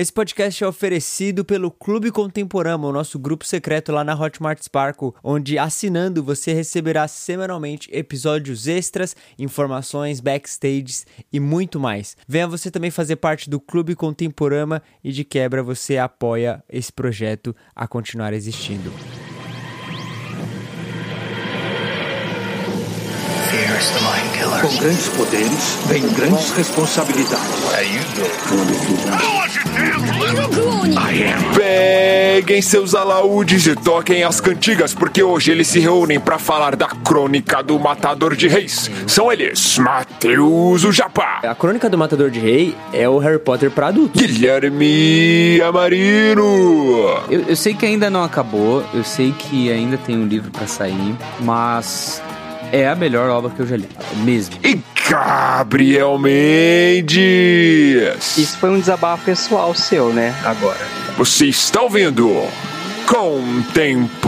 Esse podcast é oferecido pelo Clube Contemporâneo, o nosso grupo secreto lá na Hotmart Sparkle, onde assinando você receberá semanalmente episódios extras, informações, backstages e muito mais. Venha você também fazer parte do Clube Contemporâneo e de quebra você apoia esse projeto a continuar existindo. Com grandes poderes, vem grandes responsabilidades. Peguem seus alaúdes e toquem as cantigas, porque hoje eles se reúnem para falar da crônica do Matador de Reis. São eles, Mateus o Japá, A Crônica do Matador de Rei é o Harry Potter para adultos. Guilherme Amarino. Eu, eu sei que ainda não acabou, eu sei que ainda tem um livro pra sair, mas é a melhor obra que eu já li, mesmo. E Gabriel Mendes. Isso foi um desabafo pessoal seu, né? Agora. Você está ouvindo Contemporama.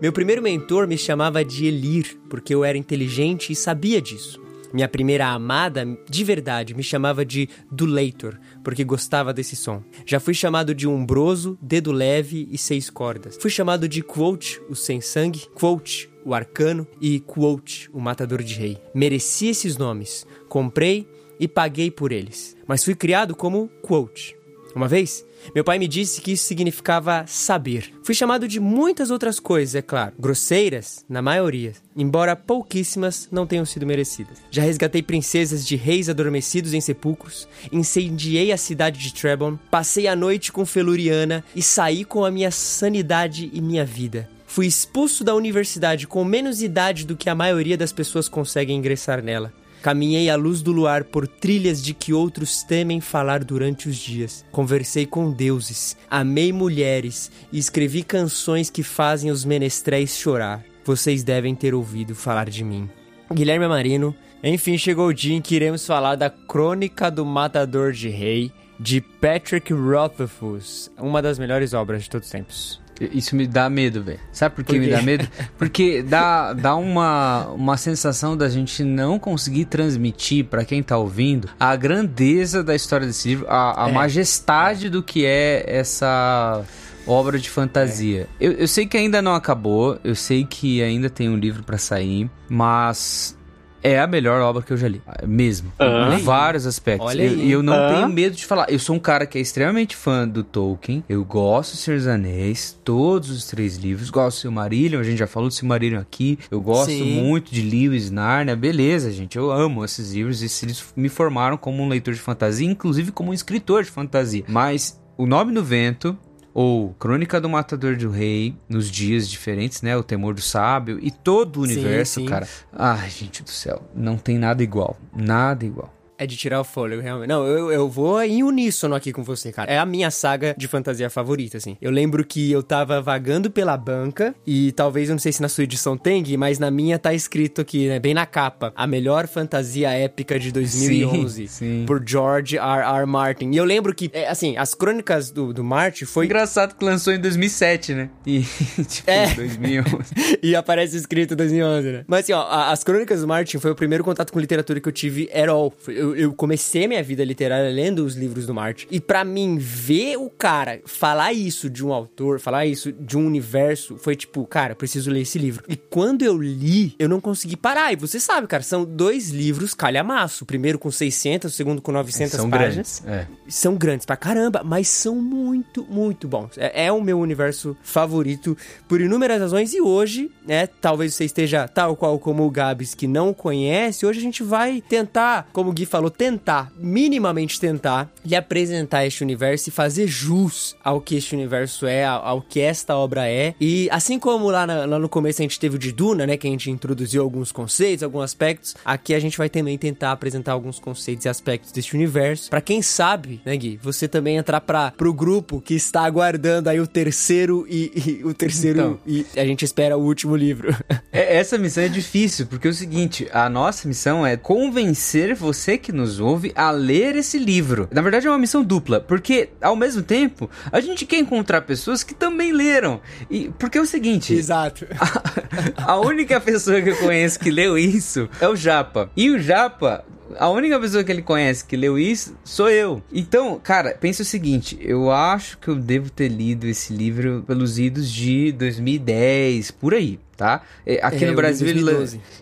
Meu primeiro mentor me chamava de Elir, porque eu era inteligente e sabia disso. Minha primeira amada, de verdade, me chamava de Duleitor, porque gostava desse som. Já fui chamado de Umbroso, Dedo Leve e Seis Cordas. Fui chamado de Quote, o Sem Sangue, Quote, o Arcano e Quote, o Matador de Rei. Mereci esses nomes, comprei e paguei por eles, mas fui criado como Quote. Uma vez, meu pai me disse que isso significava saber. Fui chamado de muitas outras coisas, é claro. Grosseiras, na maioria, embora pouquíssimas não tenham sido merecidas. Já resgatei princesas de reis adormecidos em sepulcros, incendiei a cidade de Trebon, passei a noite com Feluriana e saí com a minha sanidade e minha vida. Fui expulso da universidade com menos idade do que a maioria das pessoas conseguem ingressar nela. Caminhei à luz do luar por trilhas de que outros temem falar durante os dias. Conversei com deuses, amei mulheres e escrevi canções que fazem os menestréis chorar. Vocês devem ter ouvido falar de mim. Guilherme Marino. Enfim, chegou o dia em que iremos falar da Crônica do Matador de Rei, de Patrick Rothfuss, uma das melhores obras de todos os tempos. Isso me dá medo, velho. Sabe por que Por me dá medo? Porque dá, dá uma, uma sensação da gente não conseguir transmitir pra quem tá ouvindo a grandeza da história desse livro, a, a É. majestade do que é essa obra de fantasia. Eu, eu sei que ainda não acabou, eu sei que ainda tem um livro pra sair, mas é a melhor obra que eu já li, mesmo. Hã? Em vários aspectos. Olha E eu, aí. eu não Hã? tenho medo de falar. Eu sou um cara que é extremamente fã do Tolkien. Eu gosto do Senhor dos Anéis, todos os três livros. Gosto do Silmarillion, a gente já falou do Silmarillion aqui. Eu gosto Sim. muito de Lewis, Narnia. Beleza, gente. Eu amo esses livros. Esses livros me formaram como um leitor de fantasia, inclusive como um escritor de fantasia. Mas O Nome no Vento ou Crônica do Matador do Rei, nos dias diferentes, né? O Temor do Sábio e todo o Sim, universo, sim. cara. Ai, gente do céu, não tem nada igual. Nada igual. É de tirar o fôlego, realmente. Não, eu, eu vou em uníssono aqui com você, cara. É a minha saga de fantasia favorita, assim. Eu lembro que eu tava vagando pela banca e talvez, eu não sei se na sua edição tem, Gui, mas na minha tá escrito aqui, né, bem na capa, a melhor fantasia épica de 2011. Sim, sim. Por George R. R. Martin. E eu lembro que, é, assim, as crônicas do, do Martin foi... Engraçado que lançou em 2007, né? E, tipo, É. 2011. e aparece escrito 2011, né? Mas assim, ó, a- as Crônicas do Martin foi o primeiro contato com literatura que eu tive at all. Foi- Eu, eu comecei a minha vida literária lendo os livros do Martin. E pra mim, ver o cara falar isso de um autor, falar isso de um universo, foi tipo, cara, eu preciso ler esse livro. E quando eu li, eu não consegui parar. E você sabe, cara, são dois livros calhamaço. O primeiro com 600, o segundo com 900 São páginas grandes. É. são grandes pra caramba, mas são muito, muito bons. É, é o meu universo favorito por inúmeras razões. E hoje, né, talvez você esteja tal qual como o Gabs, que não conhece, hoje a gente vai tentar, como o Gui falou, falou tentar, minimamente tentar, lhe apresentar este universo e fazer jus ao que este universo é, ao, que esta obra é. E assim como lá, na, lá, no começo a gente teve o de Duna, né, que a gente introduziu alguns conceitos, alguns aspectos, aqui a gente vai também tentar apresentar alguns conceitos e aspectos deste universo. Para quem sabe, né, Gui, você também entrar para pro grupo que está aguardando aí o terceiro e, e o terceiro então, e a gente espera o último livro. É, essa missão é difícil, porque é o seguinte, a nossa missão é convencer você que nos ouve a ler esse livro. Na verdade é uma missão dupla, porque ao mesmo tempo a gente quer encontrar pessoas que também leram. E porque é o seguinte, Exato. A, a única pessoa que eu conheço que leu isso é o Japa. E o Japa a única pessoa que ele conhece que leu isso sou eu. Então, cara, pensa o seguinte: eu acho que eu devo ter lido esse livro pelos idos de 2010, por aí tá? É, aqui é, no Brasil ele,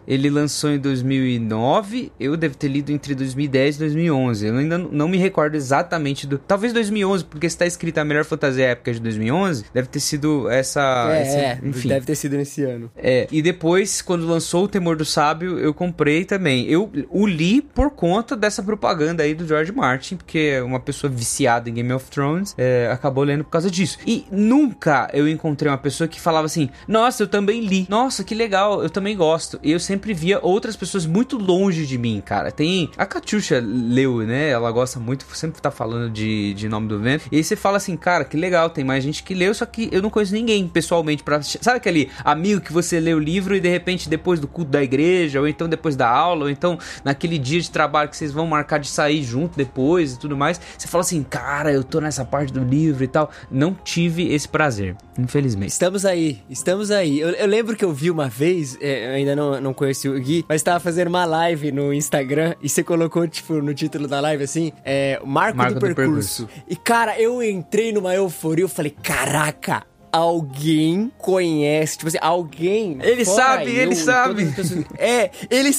ele, lançou em 2009, eu devo ter lido entre 2010 e 2011. Eu ainda não me recordo exatamente do. Talvez 2011, porque está escrito a melhor fantasia épica de 2011, deve ter sido essa. É, esse, é, enfim. deve ter sido nesse ano. É, e depois, quando lançou O Temor do Sábio, eu comprei também. Eu o li por conta dessa propaganda aí do George Martin, porque é uma pessoa viciada em Game of Thrones é, acabou lendo por causa disso. E nunca eu encontrei uma pessoa que falava assim: Nossa, eu também li nossa, que legal, eu também gosto. E eu sempre via outras pessoas muito longe de mim, cara. Tem. A Catiuxa leu, né? Ela gosta muito, sempre tá falando de, de Nome do Vento. E aí você fala assim, cara, que legal, tem mais gente que leu, só que eu não conheço ninguém pessoalmente pra. Sabe aquele amigo que você lê o livro e de repente depois do culto da igreja, ou então depois da aula, ou então naquele dia de trabalho que vocês vão marcar de sair junto depois e tudo mais. Você fala assim, cara, eu tô nessa parte do livro e tal. Não tive esse prazer, infelizmente. Estamos aí, estamos aí. Eu, eu lembro que eu vi uma vez, é, eu ainda não, não conheci o Gui, mas tava fazendo uma live no Instagram e você colocou, tipo, no título da live assim, é, Marco, Marco do, do percurso. percurso. E, cara, eu entrei numa euforia, eu falei, caraca, alguém conhece, tipo assim, alguém. Ele sabe, eu, ele sabe. Pessoas, é, ele.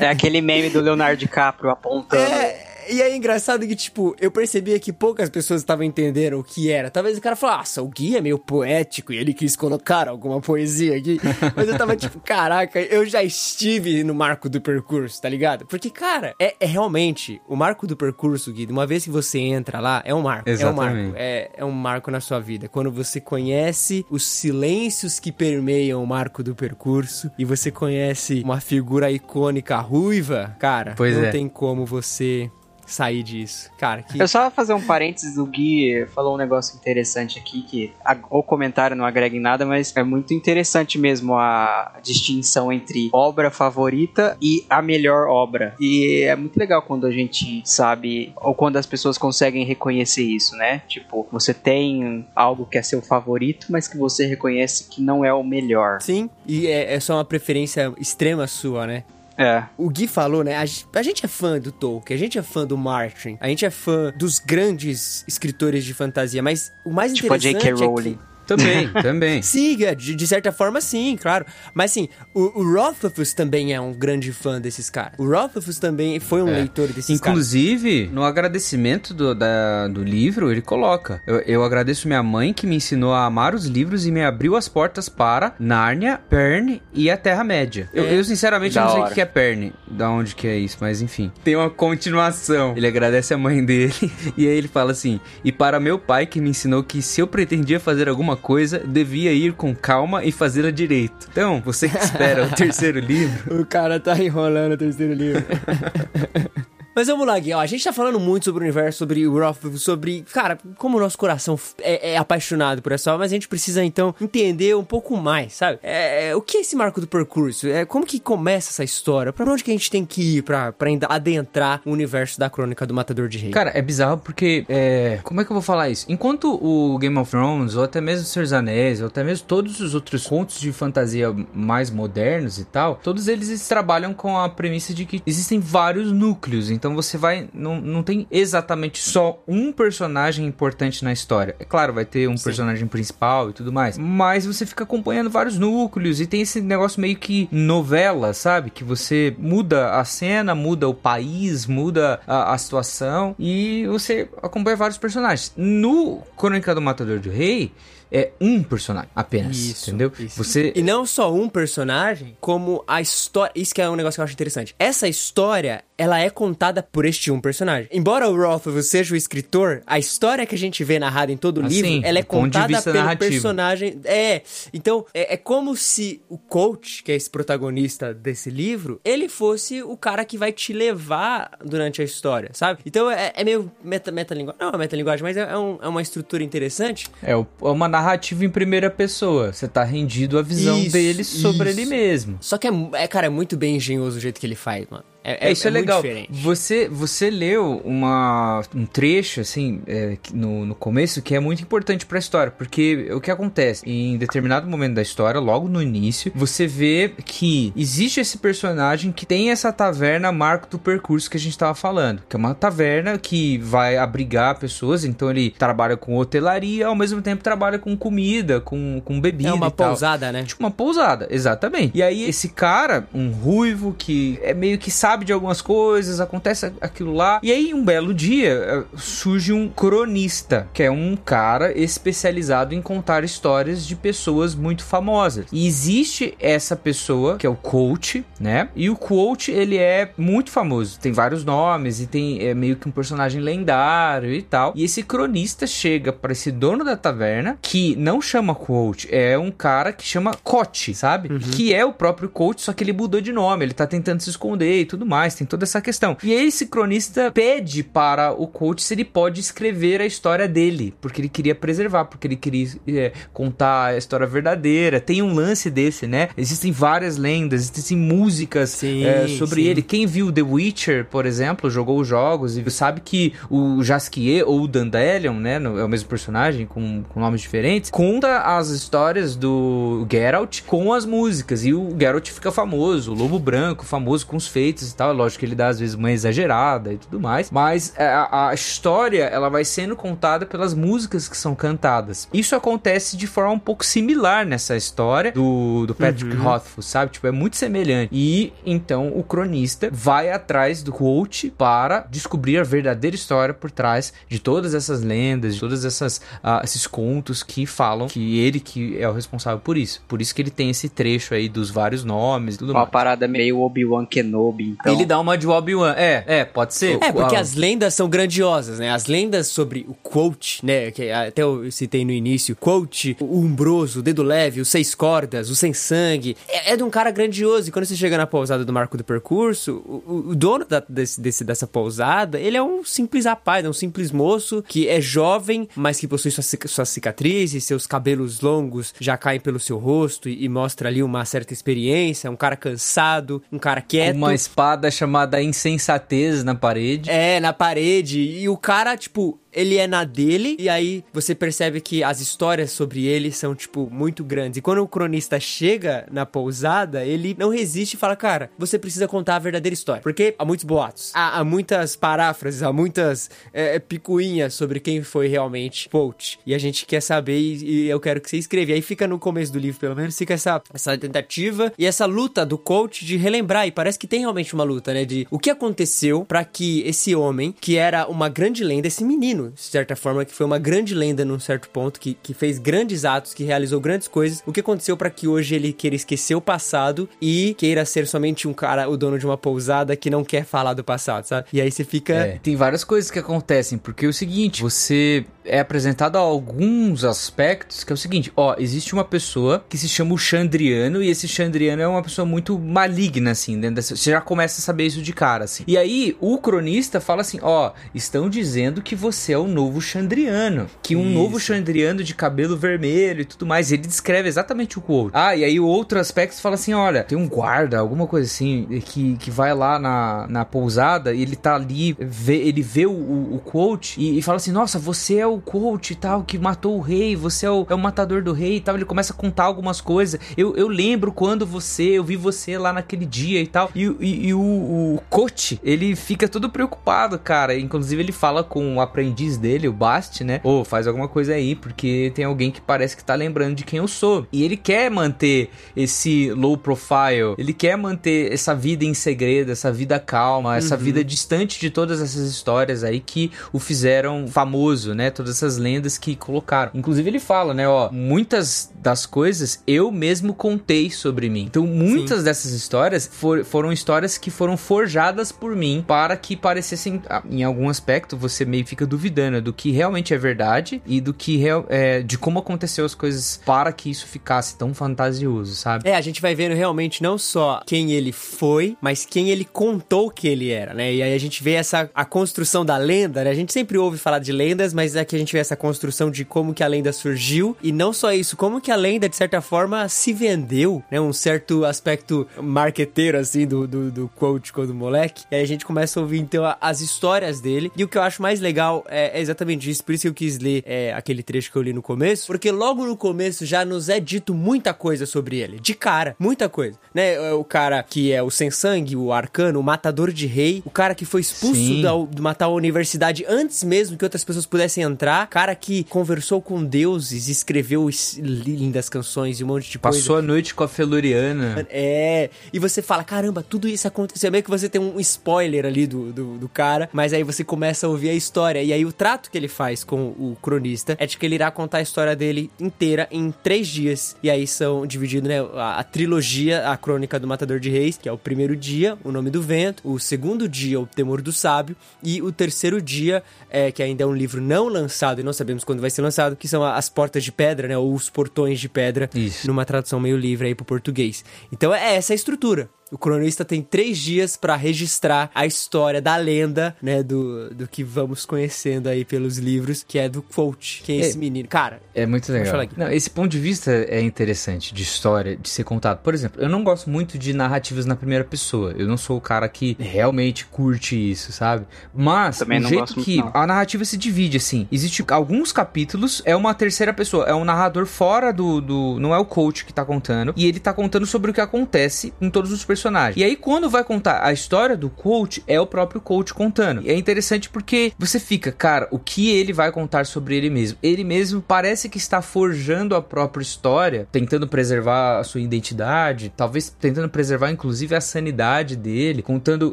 É aquele meme do Leonardo DiCaprio apontando. É, e é engraçado que, tipo, eu percebia que poucas pessoas estavam entendendo o que era. Talvez o cara falasse, ah, o Gui é meio poético e ele quis colocar alguma poesia aqui. Mas eu tava tipo, caraca, eu já estive no marco do percurso, tá ligado? Porque, cara, é, é realmente o marco do percurso, Gui, uma vez que você entra lá, é um marco. Exatamente. É um marco. É, é um marco na sua vida. Quando você conhece os silêncios que permeiam o marco do percurso e você conhece uma figura icônica ruiva, cara, pois não é. tem como você sair disso. Cara, que... Eu só fazer um parênteses, o Gui falou um negócio interessante aqui, que a, o comentário não agrega em nada, mas é muito interessante mesmo a distinção entre obra favorita e a melhor obra. E é muito legal quando a gente sabe, ou quando as pessoas conseguem reconhecer isso, né? Tipo, você tem algo que é seu favorito, mas que você reconhece que não é o melhor. Sim, e é, é só uma preferência extrema sua, né? É. O Gui falou, né? A, gente é fã do Tolkien, a gente é fã do Martin, a gente é fã dos grandes escritores de fantasia, mas o mais tipo interessante. Tipo a J.K. Rowling. É que também, também. Sim, de, de, certa forma, sim, claro. Mas sim, o, o Rothfuss também é um grande fã desses caras. O Rothfuss também foi um é. leitor desses Inclusive, caras. no agradecimento do, da, do livro, ele coloca: eu, eu agradeço minha mãe que me ensinou a amar os livros e me abriu as portas para Nárnia, Pern e a Terra-média. É. Eu, eu, sinceramente, não sei o que é Pern, da onde que é isso, mas enfim. Tem uma continuação. Ele agradece a mãe dele e aí ele fala assim: e para meu pai que me ensinou que se eu pretendia fazer alguma coisa, devia ir com calma e fazê-la direito. Então, você que espera o terceiro livro. O cara tá enrolando o terceiro livro. Mas vamos lá, Gui. Ó, a gente tá falando muito sobre o universo, sobre o Roth, sobre, cara, como o nosso coração é, é, apaixonado por essa obra, mas a gente precisa então entender um pouco mais, sabe? É, é, o que é esse marco do percurso? É, como que começa essa história? Pra onde que a gente tem que ir pra, pra adentrar o universo da crônica do Matador de Rei? Cara, é bizarro porque, é, como é que eu vou falar isso? Enquanto o Game of Thrones, ou até mesmo Senhor dos Anéis, ou até mesmo todos os outros contos de fantasia mais modernos e tal, todos eles trabalham com a premissa de que existem vários núcleos, então então você vai. Não, não tem exatamente só um personagem importante na história. É claro, vai ter um Sim. personagem principal e tudo mais. Mas você fica acompanhando vários núcleos e tem esse negócio meio que novela, sabe? Que você muda a cena, muda o país, muda a, a situação e você acompanha vários personagens. No Crônica do Matador do Rei é um personagem apenas, Isso, entendeu? isso. Você E não só um personagem, como a história. Isso que é um negócio que eu acho interessante. Essa história, ela é contada por este um personagem. Embora o Rothfuss seja o escritor, a história que a gente vê narrada em todo o Ah, livro, ela é contada pelo narrativo. personagem. É. Então, é, é como se o coach, que é esse protagonista desse livro, ele fosse o cara que vai te levar durante a história, sabe? Então é, é meio meta, metalinguagem. Não é metalinguagem, mas é, é um- é uma estrutura interessante. é o- é uma narrativa em primeira pessoa. Você tá rendido à visão Isso, dele sobre isso. ele mesmo. Só que é, é, cara, é muito bem engenhoso o jeito que ele faz, mano. É, isso é, muito legal. Você, você leu uma, um trecho, assim, é, no, no começo, que é muito importante pra história, porque o que acontece? Em determinado momento da história, logo no início, você vê que existe esse personagem que tem essa taverna marco do percurso que a gente tava falando, que é uma taverna que vai abrigar pessoas, então ele trabalha com hotelaria, ao mesmo tempo trabalha com comida, com, com bebida É uma pousada, né? Tipo uma pousada, exatamente. E aí, esse cara, um ruivo que é meio que sabe de algumas coisas, acontece aquilo lá. E aí, um belo dia, eh, surge um cronista, que é um cara especializado em contar histórias de pessoas muito famosas. E existe essa pessoa, que é o coach, né? E o coach, ele é muito famoso. Tem vários nomes e tem é meio que um personagem lendário e tal. E esse cronista chega para esse dono da taverna, que não chama coach, é um cara que chama Coach, sabe? Que é o próprio coach, só que ele mudou de nome, ele tá tentando se esconder e tudo mais, tem toda essa questão. E esse cronista pede para o coach se ele pode escrever a história dele, porque ele queria preservar, porque ele queria é, contar a história verdadeira. Tem um lance desse, né? Existem várias lendas, existem músicas Sim, é, sobre sim. ele. Quem viu The Witcher, por exemplo, jogou os jogos e sabe que o Jaskier ou o Dandelion, né, é o mesmo personagem com, com nomes diferentes, conta as histórias do Geralt com as músicas e o Geralt fica famoso, o Lobo Branco famoso com os feitos e tal. É Lógico que ele dá às vezes uma exagerada e tudo mais, mas é, a, a história ela vai sendo contada pelas músicas que são cantadas. Isso acontece de forma um pouco similar nessa história do, do Patrick Rothfuss, sabe? Tipo, é muito semelhante. E então o cronista vai atrás do coach para descobrir a verdadeira história por trás de todas essas lendas, de todas essas ah, esses contos que falam que ele que é o responsável por isso. Por isso que ele tem esse trecho aí dos vários nomes e tudo Uma mais. parada meio Obi-Wan Kenobi, então. Ele dá uma de Obi-Wan. É, é, pode ser. É, porque as lendas são grandiosas, né? As lendas sobre o quote, né? Que até eu citei no início. Quote, o umbroso, o dedo leve, os seis cordas, o sem sangue. É, é de um cara grandioso. E quando você chega na pousada do Marco do Percurso, o, o- dono da- desse, desse- dessa pousada, ele é um simples rapaz, é um simples moço que é jovem, mas que possui suas, suas cicatrizes, seus cabelos longos já caem pelo seu rosto e, e mostra ali uma certa experiência. Um cara cansado, um cara quieto. uma espada chamada insensatez na parede. É, na parede. E o cara, tipo, ele é na dele, e aí você percebe que as histórias sobre ele são, tipo, muito grandes. E quando o cronista chega na pousada, ele não resiste e fala, cara, você precisa contar a verdadeira história. Porque há muitos boatos, há, há muitas paráfrases, há muitas é, picuinhas sobre quem foi realmente Poach. E a gente quer saber e, e eu quero que você escreva. E aí fica no começo do livro, pelo menos, fica essa, essa tentativa e essa luta do coach de relembrar. E parece que tem realmente uma luta, né? De o que aconteceu pra que esse homem, que era uma grande lenda, esse menino, de certa forma, que foi uma grande lenda num certo ponto, que, que fez grandes atos, que realizou grandes coisas, o que aconteceu pra que hoje ele queira esquecer o passado e queira ser somente um cara, o dono de uma pousada que não quer falar do passado, sabe? E aí você fica. É, tem várias coisas que acontecem, porque é o seguinte, você é apresentado alguns aspectos que é o seguinte, ó, existe uma pessoa que se chama o Chandriano e esse Chandriano é uma pessoa muito maligna, assim, dentro dessa, você já começa a saber isso de cara, assim. E aí, o cronista fala assim, ó, estão dizendo que você é o novo Chandriano, que um Isso. novo Chandriano de cabelo vermelho e tudo mais, ele descreve exatamente o quote. Ah, e aí o outro aspecto fala assim, olha, tem um guarda, alguma coisa assim, que, que vai lá na, na pousada e ele tá ali, vê, ele vê o, o, o quote e, e fala assim, nossa, você é o quote e tal, que matou o rei, você é o, é o matador do rei e tal. Ele começa a contar algumas coisas. Eu, eu lembro quando você, eu vi você lá naquele dia e tal. E, e, e o, o coach, ele fica todo preocupado, cara. Inclusive ele fala com o aprendiz dele, o Bast, né? Ô, faz alguma coisa aí, porque tem alguém que parece que tá lembrando de quem eu sou. E ele quer manter esse low profile, ele quer manter essa vida em segredo, essa vida calma, essa vida distante de todas essas histórias aí que o fizeram famoso, né? Todas essas lendas que colocaram. Inclusive ele fala, né, ó, muitas das coisas eu mesmo contei sobre mim. Então muitas Sim. dessas histórias for, foram histórias que foram forjadas por mim para que parecessem, ah, em algum aspecto, você meio fica duvidando do que realmente é verdade e do que é, de como aconteceu as coisas para que isso ficasse tão fantasioso, sabe? É, a gente vai vendo realmente não só quem ele foi, mas quem ele contou que ele era, né? E aí a gente vê essa a construção da lenda, né? A gente sempre ouve falar de lendas, mas é que a gente vê essa construção de como que a lenda surgiu e não só isso, como que a lenda de certa forma se vendeu, né? Um certo aspecto marqueteiro assim do, do, do quote quando moleque. E aí a gente começa a ouvir então as histórias dele. E o que eu acho mais legal é, é exatamente isso, por isso que eu quis ler é, aquele trecho que eu li no começo, porque logo no começo já nos é dito muita coisa sobre ele, de cara, muita coisa, né? É o cara que é o sem sangue, o arcano, o matador de rei, o cara que foi expulso da, de matar a universidade antes mesmo que outras pessoas pudessem entrar, cara que conversou com deuses, escreveu lindas canções e um monte de coisa. Passou a noite com a Feluriana. É, e você fala, caramba, tudo isso aconteceu. Meio que você tem um spoiler ali do, do, do cara, mas aí você começa a ouvir a história. E aí o trato que ele faz com o cronista é de que ele irá contar a história dele inteira em três dias. E aí são divididos, né, a, a trilogia, a crônica do Matador de Reis, que é o primeiro dia, o nome do vento, o segundo dia, o temor do sábio, e o terceiro dia, é, que ainda é um livro não lançado e não sabemos quando vai ser lançado, que são as portas de pedra, né, ou os portões de pedra, Isso. numa tradução meio livre aí pro português. Então é essa a estrutura. O cronista tem três dias para registrar a história da lenda, né? Do, do que vamos conhecendo aí pelos livros, que é do Quote, que é, é esse menino. Cara, é muito legal. Não, esse ponto de vista é interessante, de história, de ser contado. Por exemplo, eu não gosto muito de narrativas na primeira pessoa. Eu não sou o cara que realmente curte isso, sabe? Mas, Também o jeito que muito, a narrativa se divide, assim, existe alguns capítulos, é uma terceira pessoa, é um narrador fora do, do. Não é o coach que tá contando, e ele tá contando sobre o que acontece em todos os personagens personagem. E aí, quando vai contar a história do coach, é o próprio coach contando. E é interessante porque você fica, cara, o que ele vai contar sobre ele mesmo? Ele mesmo parece que está forjando a própria história, tentando preservar a sua identidade, talvez tentando preservar inclusive a sanidade dele, contando,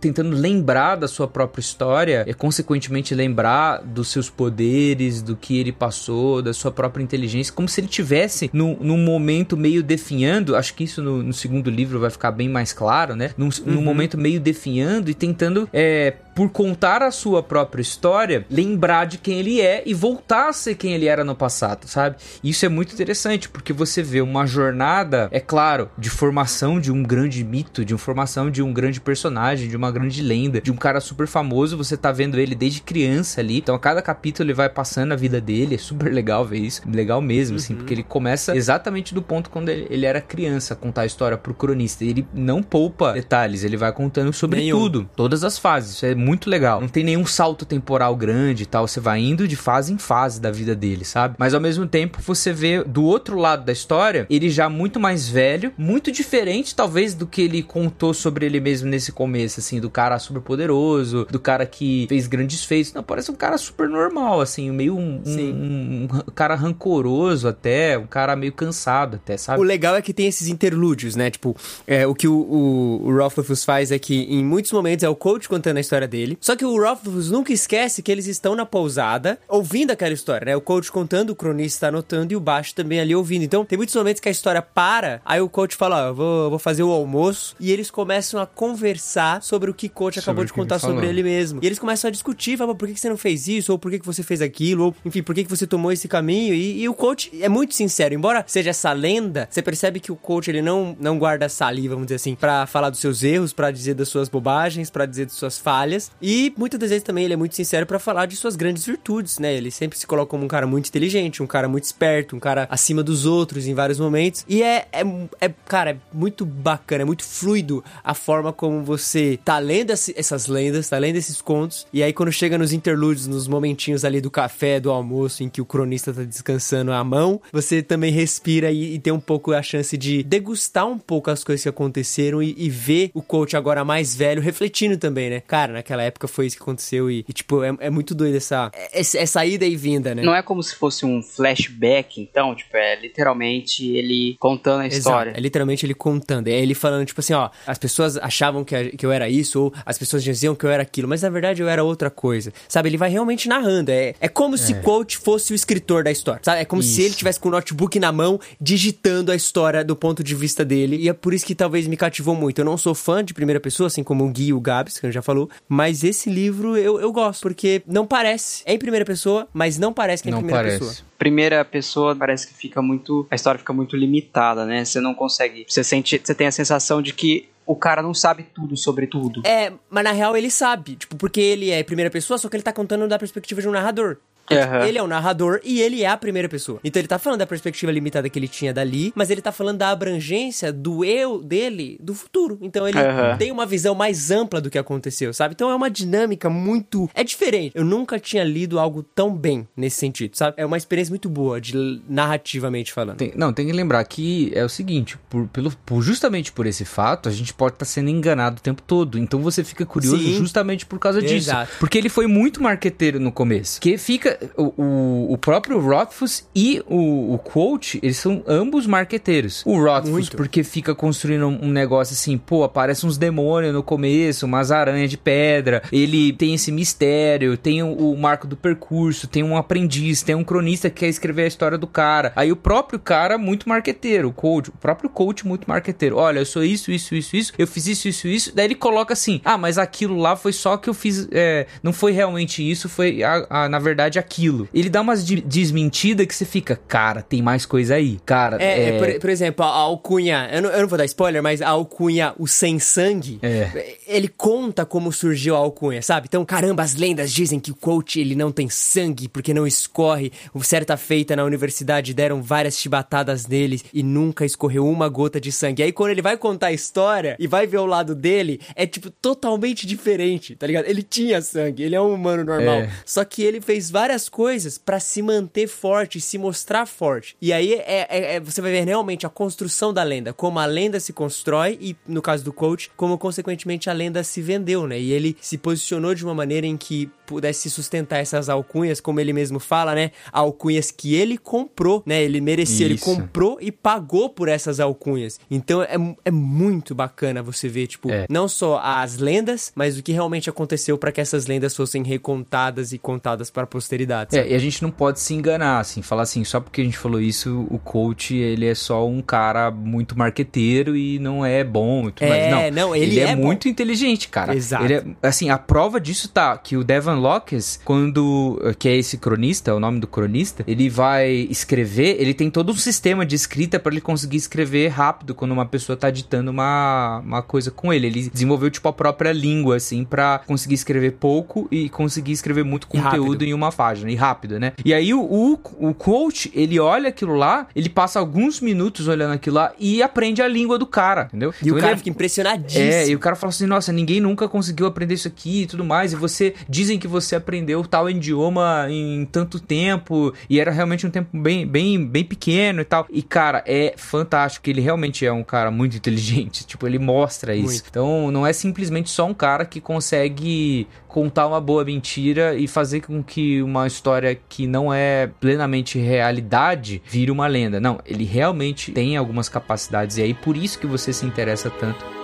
tentando lembrar da sua própria história e consequentemente lembrar dos seus poderes, do que ele passou, da sua própria inteligência, como se ele tivesse num, num momento meio definhando, acho que isso no, no segundo livro vai ficar bem mais claro claro, né? Num, uhum. num momento meio definhando e tentando é, por contar a sua própria história, lembrar de quem ele é e voltar a ser quem ele era no passado, sabe? Isso é muito interessante, porque você vê uma jornada, é claro, de formação de um grande mito, de formação de um grande personagem, de uma grande lenda, de um cara super famoso, você tá vendo ele desde criança ali. Então, a cada capítulo ele vai passando a vida dele, é super legal ver isso, legal mesmo, assim, uhum. assim, porque ele começa exatamente do ponto quando ele, ele, era criança, contar a história pro cronista. Ele não poupa detalhes, ele vai contando sobre Nenhum. tudo, todas as fases. Isso é muito legal. Não tem nenhum salto temporal grande e tal. Você vai indo de fase em fase da vida dele, sabe? Mas ao mesmo tempo você vê do outro lado da história, ele já muito mais velho, muito diferente talvez do que ele contou sobre ele mesmo nesse começo, assim, do cara super poderoso, do cara que fez grandes feitos. Não, parece um cara super normal, assim, meio um, um, um cara rancoroso até, um cara meio cansado até, sabe? O legal é que tem esses interlúdios, né? Tipo, é, o que o, o, o faz é que em muitos momentos é o coach contando a história dele. Só que o Rothfuss nunca esquece que eles estão na pousada ouvindo aquela história, né? O coach contando, o cronista está anotando e o baixo também ali ouvindo. Então, tem muitos momentos que a história para, aí o coach fala, ó, eu vou, vou fazer o almoço, e eles começam a conversar sobre o que o coach sobre acabou de contar sobre ele mesmo. E eles começam a discutir, falam, por que, você não fez isso? Ou por que, você fez aquilo? Ou, enfim, por que, que você tomou esse caminho? E, e o coach é muito sincero. Embora seja essa lenda, você percebe que o coach, ele não, não guarda saliva, vamos dizer assim, para falar dos seus erros, para dizer das suas bobagens, para dizer das suas falhas. E muitas das vezes também ele é muito sincero para falar de suas grandes virtudes, né? Ele sempre se coloca como um cara muito inteligente, um cara muito esperto, um cara acima dos outros em vários momentos. E é, é, é cara, é muito bacana, é muito fluido a forma como você tá lendo essas lendas, tá lendo esses contos. E aí quando chega nos interlúdios, nos momentinhos ali do café, do almoço, em que o cronista tá descansando a mão, você também respira e, e tem um pouco a chance de degustar um pouco as coisas que aconteceram e, e ver o coach agora mais velho refletindo também, né? Cara, naquela naquela época foi isso que aconteceu e, e tipo, é, é, muito doido essa, essa ida e vinda, né? Não é como se fosse um flashback, então, tipo, é literalmente ele contando a história. Exato, é literalmente ele contando. É ele falando, tipo assim, ó, as pessoas achavam que, que eu era isso, ou as pessoas diziam que eu era aquilo, mas na verdade eu era outra coisa. Sabe, ele vai realmente narrando. É, é como é. se Coach fosse o escritor da história, sabe? É como isso. se ele tivesse com o notebook na mão, digitando a história do ponto de vista dele. E é por isso que talvez me cativou muito. Eu não sou fã de primeira pessoa, assim como o Gui e o Gabs, que a gente já falou, mas esse livro eu, eu gosto, porque não parece. É em primeira pessoa, mas não parece que é em não primeira parece. pessoa primeira pessoa parece que fica muito. A história fica muito limitada, né? Você não consegue. Você sente. Você tem a sensação de que o cara não sabe tudo sobre tudo. É, mas na real ele sabe. Tipo, porque ele é primeira pessoa, só que ele tá contando da perspectiva de um narrador. Uhum. Ele é o narrador e ele é a primeira pessoa. Então ele tá falando da perspectiva limitada que ele tinha dali, mas ele tá falando da abrangência do eu dele do futuro. Então ele uhum. tem uma visão mais ampla do que aconteceu, sabe? Então é uma dinâmica muito. É diferente. Eu nunca tinha lido algo tão bem nesse sentido, sabe? É uma experiência muito boa, de narrativamente falando. Tem, não, tem que lembrar que é o seguinte: por, pelo, por, justamente por esse fato, a gente pode estar tá sendo enganado o tempo todo. Então você fica curioso Sim. justamente por causa disso. Exato. Porque ele foi muito marqueteiro no começo. Que fica o, o, próprio Rothfuss e o, o Quote, eles são ambos marqueteiros. O Rothfuss, porque fica construindo um negócio assim, pô, aparece uns demônios no começo, umas aranhas de pedra, ele tem esse mistério, tem o, o marco do percurso, tem um aprendiz, tem um cronista que quer escrever a história do cara. Aí o próprio cara, muito marqueteiro, o Coach, o próprio Coach, muito marqueteiro. Olha, eu sou isso, isso, isso, isso, eu fiz isso, isso, isso. Daí ele coloca assim, ah, mas aquilo lá foi só que eu fiz, é, não foi realmente isso, foi, a, a, na verdade, aquilo. Ele dá umas de desmentida que você fica, cara, tem mais coisa aí. Cara, é. é... Por, por, exemplo, a alcunha, eu não, eu não, vou dar spoiler, mas a alcunha, o sem sangue, é. ele conta como surgiu a alcunha, sabe? Então, caramba, as lendas dizem que o coach ele não tem sangue porque não escorre. Certa feita na universidade deram várias chibatadas nele e nunca escorreu uma gota de sangue. Aí quando ele vai contar a história e vai ver o lado dele, é tipo totalmente diferente, tá ligado? Ele tinha sangue, ele é um humano normal. É. Só que ele fez várias coisas coisas para se manter forte, se mostrar forte. E aí é, é, é, você vai ver realmente a construção da lenda, como a lenda se constrói e, no caso do coach, como consequentemente a lenda se vendeu, né? E ele se posicionou de uma maneira em que pudesse sustentar essas alcunhas, como ele mesmo fala, né? Alcunhas que ele comprou, né? Ele merecia, Isso. ele comprou e pagou por essas alcunhas. Então é, é muito bacana você ver, tipo, é. não só as lendas, mas o que realmente aconteceu para que essas lendas fossem recontadas e contadas para a posteridade. É, e a gente não pode se enganar, assim, falar assim, só porque a gente falou isso, o coach, ele é só um cara muito marqueteiro e não é bom e tudo é, mais. Não, não ele, ele é, é muito inteligente, cara. Exato. Ele é, assim, a prova disso tá que o Devon Locke, quando, que é esse cronista, é o nome do cronista, ele vai escrever, ele tem todo um sistema de escrita para ele conseguir escrever rápido quando uma pessoa tá ditando uma, uma coisa com ele. Ele desenvolveu, tipo, a própria língua, assim, para conseguir escrever pouco e conseguir escrever muito conteúdo em uma página. E rápido, né? E aí o, o, o coach, ele olha aquilo lá, ele passa alguns minutos olhando aquilo lá e aprende a língua do cara, entendeu? E então o cara é, fica impressionadíssimo. É, e o cara fala assim, nossa, ninguém nunca conseguiu aprender isso aqui e tudo mais, e você, dizem que você aprendeu tal idioma em tanto tempo, e era realmente um tempo bem, bem, bem pequeno e tal. E, cara, é fantástico, ele realmente é um cara muito inteligente, tipo, ele mostra isso. Muito. Então, não é simplesmente só um cara que consegue contar uma boa mentira e fazer com que uma história que não é plenamente realidade vire uma lenda. Não, ele realmente tem algumas capacidades e aí por isso que você se interessa tanto.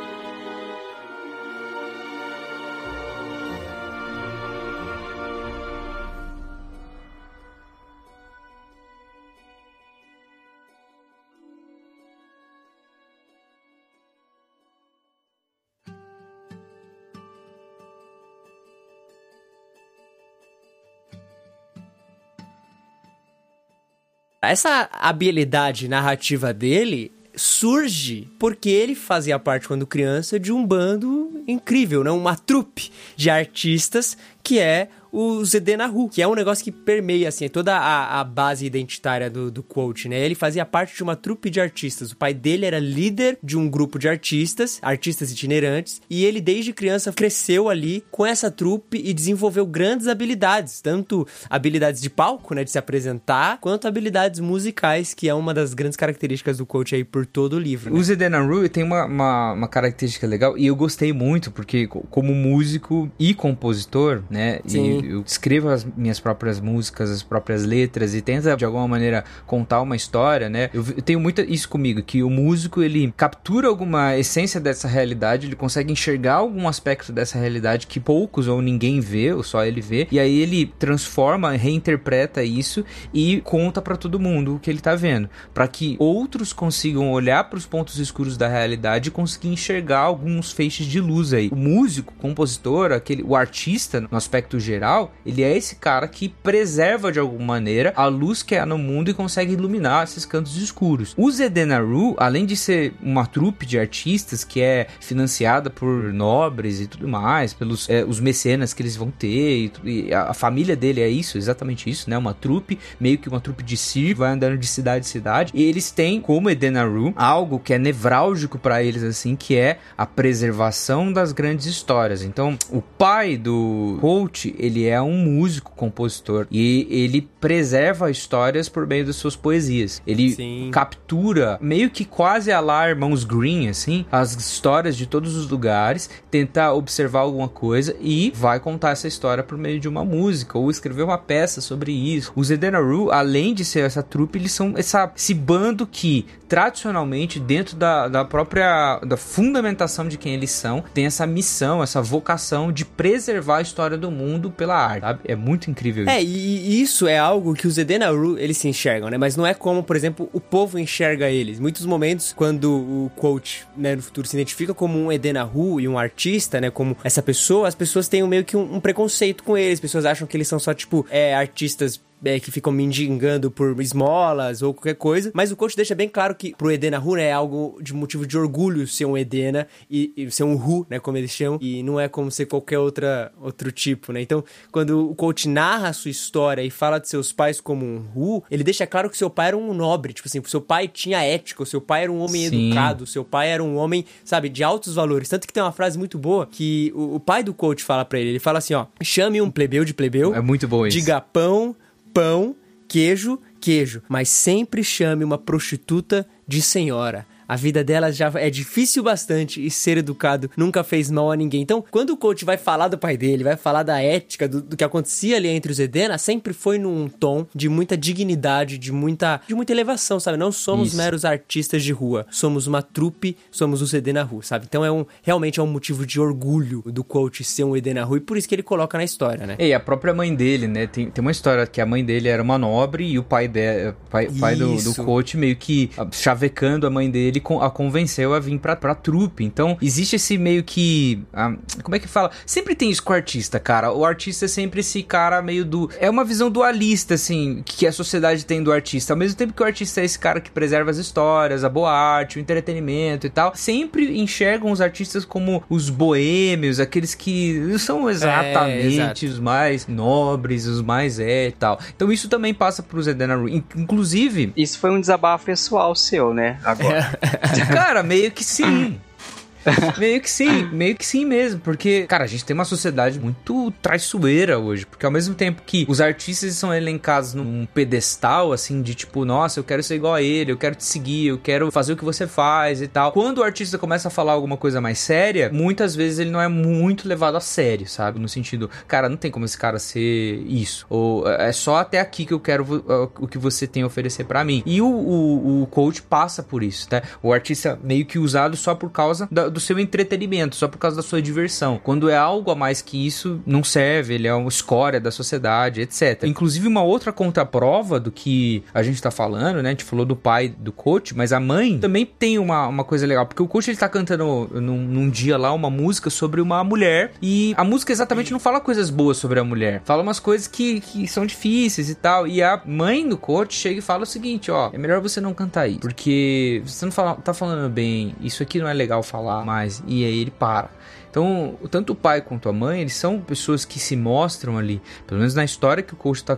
Essa habilidade narrativa dele surge porque ele fazia parte, quando criança, de um bando incrível, né? uma trupe de artistas que é o Zedenahu, que é um negócio que permeia, assim, toda a, a base identitária do, do quote, né? Ele fazia parte de uma trupe de artistas. O pai dele era líder de um grupo de artistas, artistas itinerantes, e ele, desde criança, cresceu ali com essa trupe e desenvolveu grandes habilidades, tanto habilidades de palco, né, de se apresentar, quanto habilidades musicais, que é uma das grandes características do coach aí por todo o livro. Né? O Zedenahu tem uma, uma, uma, característica legal, e eu gostei muito, porque como músico e compositor, né, Sim. E eu escrevo as minhas próprias músicas, as próprias letras e tenta de alguma maneira contar uma história, né? Eu, eu tenho muito isso comigo, que o músico ele captura alguma essência dessa realidade, ele consegue enxergar algum aspecto dessa realidade que poucos ou ninguém vê, ou só ele vê, e aí ele transforma, reinterpreta isso e conta para todo mundo o que ele tá vendo, para que outros consigam olhar para os pontos escuros da realidade e conseguir enxergar alguns feixes de luz aí. O músico, o compositor, aquele, o artista aspecto geral geral, ele é esse cara que preserva de alguma maneira a luz que há no mundo e consegue iluminar esses cantos escuros. O Zedenaru, além de ser uma trupe de artistas que é financiada por nobres e tudo mais, pelos é, os mecenas que eles vão ter, e, e a, a, família dele é isso, exatamente isso, né? Uma trupe, meio que uma trupe de circo, vai andando de cidade em cidade, e eles têm, como Edenaru, algo que é nevrálgico para eles, assim, que é a preservação das grandes histórias. Então, o pai do coach, ele é um músico, compositor e ele preserva histórias por meio das suas poesias. Ele Sim. captura meio que quase a lá Irmãos Green, assim, as histórias de todos os lugares, tenta observar alguma coisa e vai contar essa história por meio de uma música ou escrever uma peça sobre isso. Os Edenaru, além de ser essa trupe, eles são essa, esse bando que tradicionalmente dentro da, da própria da fundamentação de quem eles são tem essa missão, essa vocação de preservar a história do mundo pela arte, sabe? É muito incrível isso. É, e isso é algo que os Edenaru, eles se enxergam, né? Mas não é como, por exemplo, o povo enxerga eles. Muitos momentos, quando o coach, né, no futuro se identifica como um Edenaru e um artista, né, como essa pessoa, as pessoas têm meio que um, um preconceito com eles. As pessoas acham que eles são só, tipo, é, artistas é, que ficam mendigando por esmolas ou qualquer coisa. Mas o coach deixa bem claro que pro Edena Ru, né, é algo de motivo de orgulho ser um Edena e, e, ser um Ru, né, como eles chamam, e não é como ser qualquer outra, outro tipo, né? Então, quando o coach narra a sua história e fala de seus pais como um Ru, ele deixa claro que seu pai era um nobre, tipo assim, seu pai tinha ética, seu pai era um homem Sim. educado, seu pai era um homem, sabe, de altos valores. Tanto que tem uma frase muito boa que o, o pai do coach fala para ele, ele fala assim, ó, chame um plebeu de plebeu. É muito bom isso. Diga pão, pão, queijo, queijo, mas sempre chame uma prostituta de senhora. A vida dela já é difícil bastante e ser educado nunca fez mal a ninguém. Então, quando o coach vai falar do pai dele, vai falar da ética, do, do que acontecia ali entre os Edena, sempre foi num tom de muita dignidade, de muita, de muita elevação, sabe? Não somos Isso. meros artistas de rua, somos uma trupe, somos os Edena Ru, sabe? Então é um realmente é um motivo de orgulho do coach ser um Edena Ru e por isso que ele coloca na história, né? E a própria mãe dele, né? Tem, tem uma história que a mãe dele era uma nobre e o pai, de, pai, pai do, do coach meio que chavecando a mãe dele con- a convenceu a vir pra, pra trupe. Então, existe esse meio que. ah, como é que fala? Sempre tem isso com o artista, cara. O artista é sempre esse cara meio do. É uma visão dualista, assim, que a sociedade tem do artista. Ao mesmo tempo que o artista é esse cara que preserva as histórias, a boa arte, o entretenimento e tal, sempre enxergam os artistas como os boêmios, aqueles que são exatamente exato. os mais nobres, os mais é e tal. Então isso também passa pro Zedena Ru. In- Inclusive, Isso foi um desabafo pessoal seu, né? Agora. cara, meio que sim. meio que sim, meio que sim mesmo, porque, cara, a gente tem uma sociedade muito traiçoeira hoje, porque ao mesmo tempo que os artistas são elencados num pedestal, assim, de tipo, nossa, eu quero ser igual a ele, eu quero te seguir, eu quero fazer o que você faz e tal. Quando o artista começa a falar alguma coisa mais séria, muitas vezes ele não é muito levado a sério, sabe? No sentido, cara, não tem como esse cara ser isso, ou é só até aqui que eu quero uh, o que você tem a oferecer pra mim. E o, o, o coach passa por isso, né? O artista meio que usado só por causa da- do seu entretenimento, só por causa da sua diversão. Quando é algo a mais que isso, não serve, ele é uma escória da sociedade, etc. Inclusive, uma outra contraprova do que a gente tá falando, né? A gente falou do pai do coach, mas a mãe também tem uma, uma coisa legal, porque o coach ele tá cantando num, num dia lá uma música sobre uma mulher e a música exatamente não fala coisas boas sobre a mulher, fala umas coisas que, que são difíceis e tal. E a mãe do coach chega e fala o seguinte: ó, é melhor você não cantar isso, porque você não fala, tá falando bem, isso aqui não é legal falar mais. E aí ele para. Então Então, tanto o pai quanto a mãe, eles são pessoas que se mostram ali, pelo menos na história que o coach está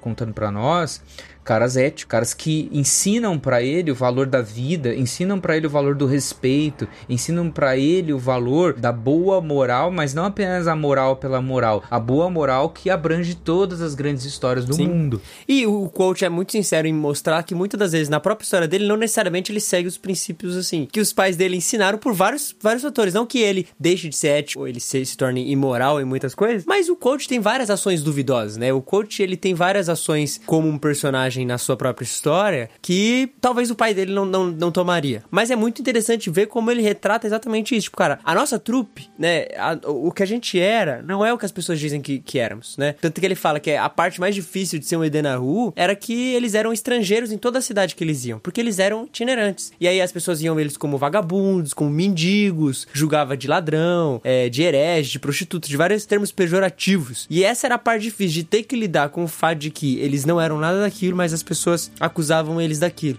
contando para nós, caras éticos, caras que ensinam para ele o valor da vida, ensinam para ele o valor do respeito, ensinam para ele o valor da boa moral, mas não apenas a moral pela moral, a boa moral que abrange todas as grandes histórias do Sim. mundo. E o coach é muito sincero em mostrar que muitas das vezes na própria história dele não necessariamente ele segue os princípios assim que os pais dele ensinaram por vários vários fatores, não que ele deixe de ser ético ou ele se, se torne imoral em muitas coisas, mas o coach tem várias ações duvidosas, né? O coach ele tem várias ações como um personagem na sua própria história que talvez o pai dele não, não, não tomaria. Mas é muito interessante ver como ele retrata exatamente isso. Tipo, cara, a nossa trupe, né? A, o que a gente era não é o que as pessoas dizem que, que éramos, né? Tanto que ele fala que a parte mais difícil de ser um Edenahu era que eles eram estrangeiros em toda a cidade que eles iam, porque eles eram itinerantes. E aí as pessoas iam eles como vagabundos, como mendigos, julgava de ladrão, é, de herege, de prostituto, de vários termos pejorativos. E essa era a parte difícil de ter que lidar com o fato de que eles não eram nada daquilo, mas mas as pessoas acusavam eles daquilo.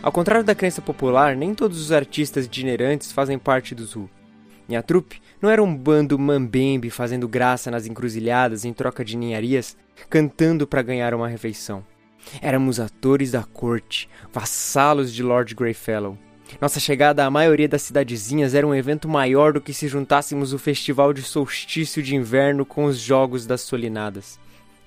Ao contrário da crença popular, nem todos os artistas itinerantes fazem parte do Zul. Minha trupe não era um bando mambembe fazendo graça nas encruzilhadas em troca de ninharias, cantando para ganhar uma refeição. Éramos atores da corte, vassalos de Lord Greyfellow. Nossa chegada à maioria das cidadezinhas era um evento maior do que se juntássemos o festival de solstício de inverno com os jogos das solinadas.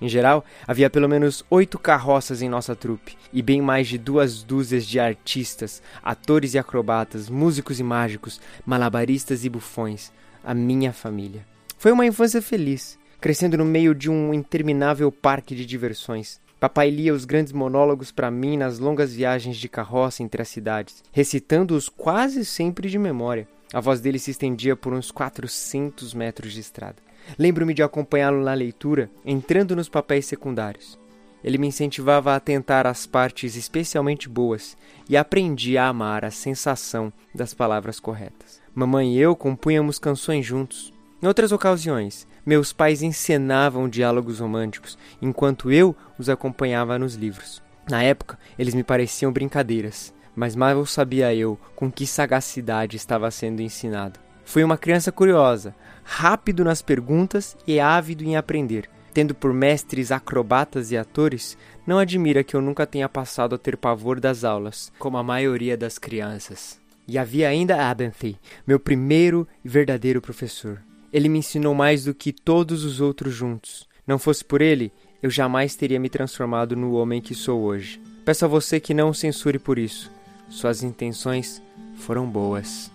Em geral, havia pelo menos oito carroças em nossa trupe, e bem mais de duas dúzias de artistas, atores e acrobatas, músicos e mágicos, malabaristas e bufões, a minha família. Foi uma infância feliz, crescendo no meio de um interminável parque de diversões. Papai lia os grandes monólogos para mim nas longas viagens de carroça entre as cidades, recitando-os quase sempre de memória. A voz dele se estendia por uns 400 metros de estrada. Lembro-me de acompanhá-lo na leitura, entrando nos papéis secundários. Ele me incentivava a atentar às partes especialmente boas e aprendi a amar a sensação das palavras corretas. Mamãe e eu compunhamos canções juntos. Em outras ocasiões, meus pais encenavam diálogos românticos, enquanto eu os acompanhava nos livros. Na época, eles me pareciam brincadeiras, mas mal sabia eu com que sagacidade estava sendo ensinado. Fui uma criança curiosa, rápido nas perguntas e ávido em aprender. Tendo por mestres acrobatas e atores, não admira que eu nunca tenha passado a ter pavor das aulas, como a maioria das crianças. E havia ainda Abenthy, meu primeiro e verdadeiro professor. Ele me ensinou mais do que todos os outros juntos. Não fosse por ele, eu jamais teria me transformado no homem que sou hoje. Peço a você que não o censure por isso. Suas intenções foram boas.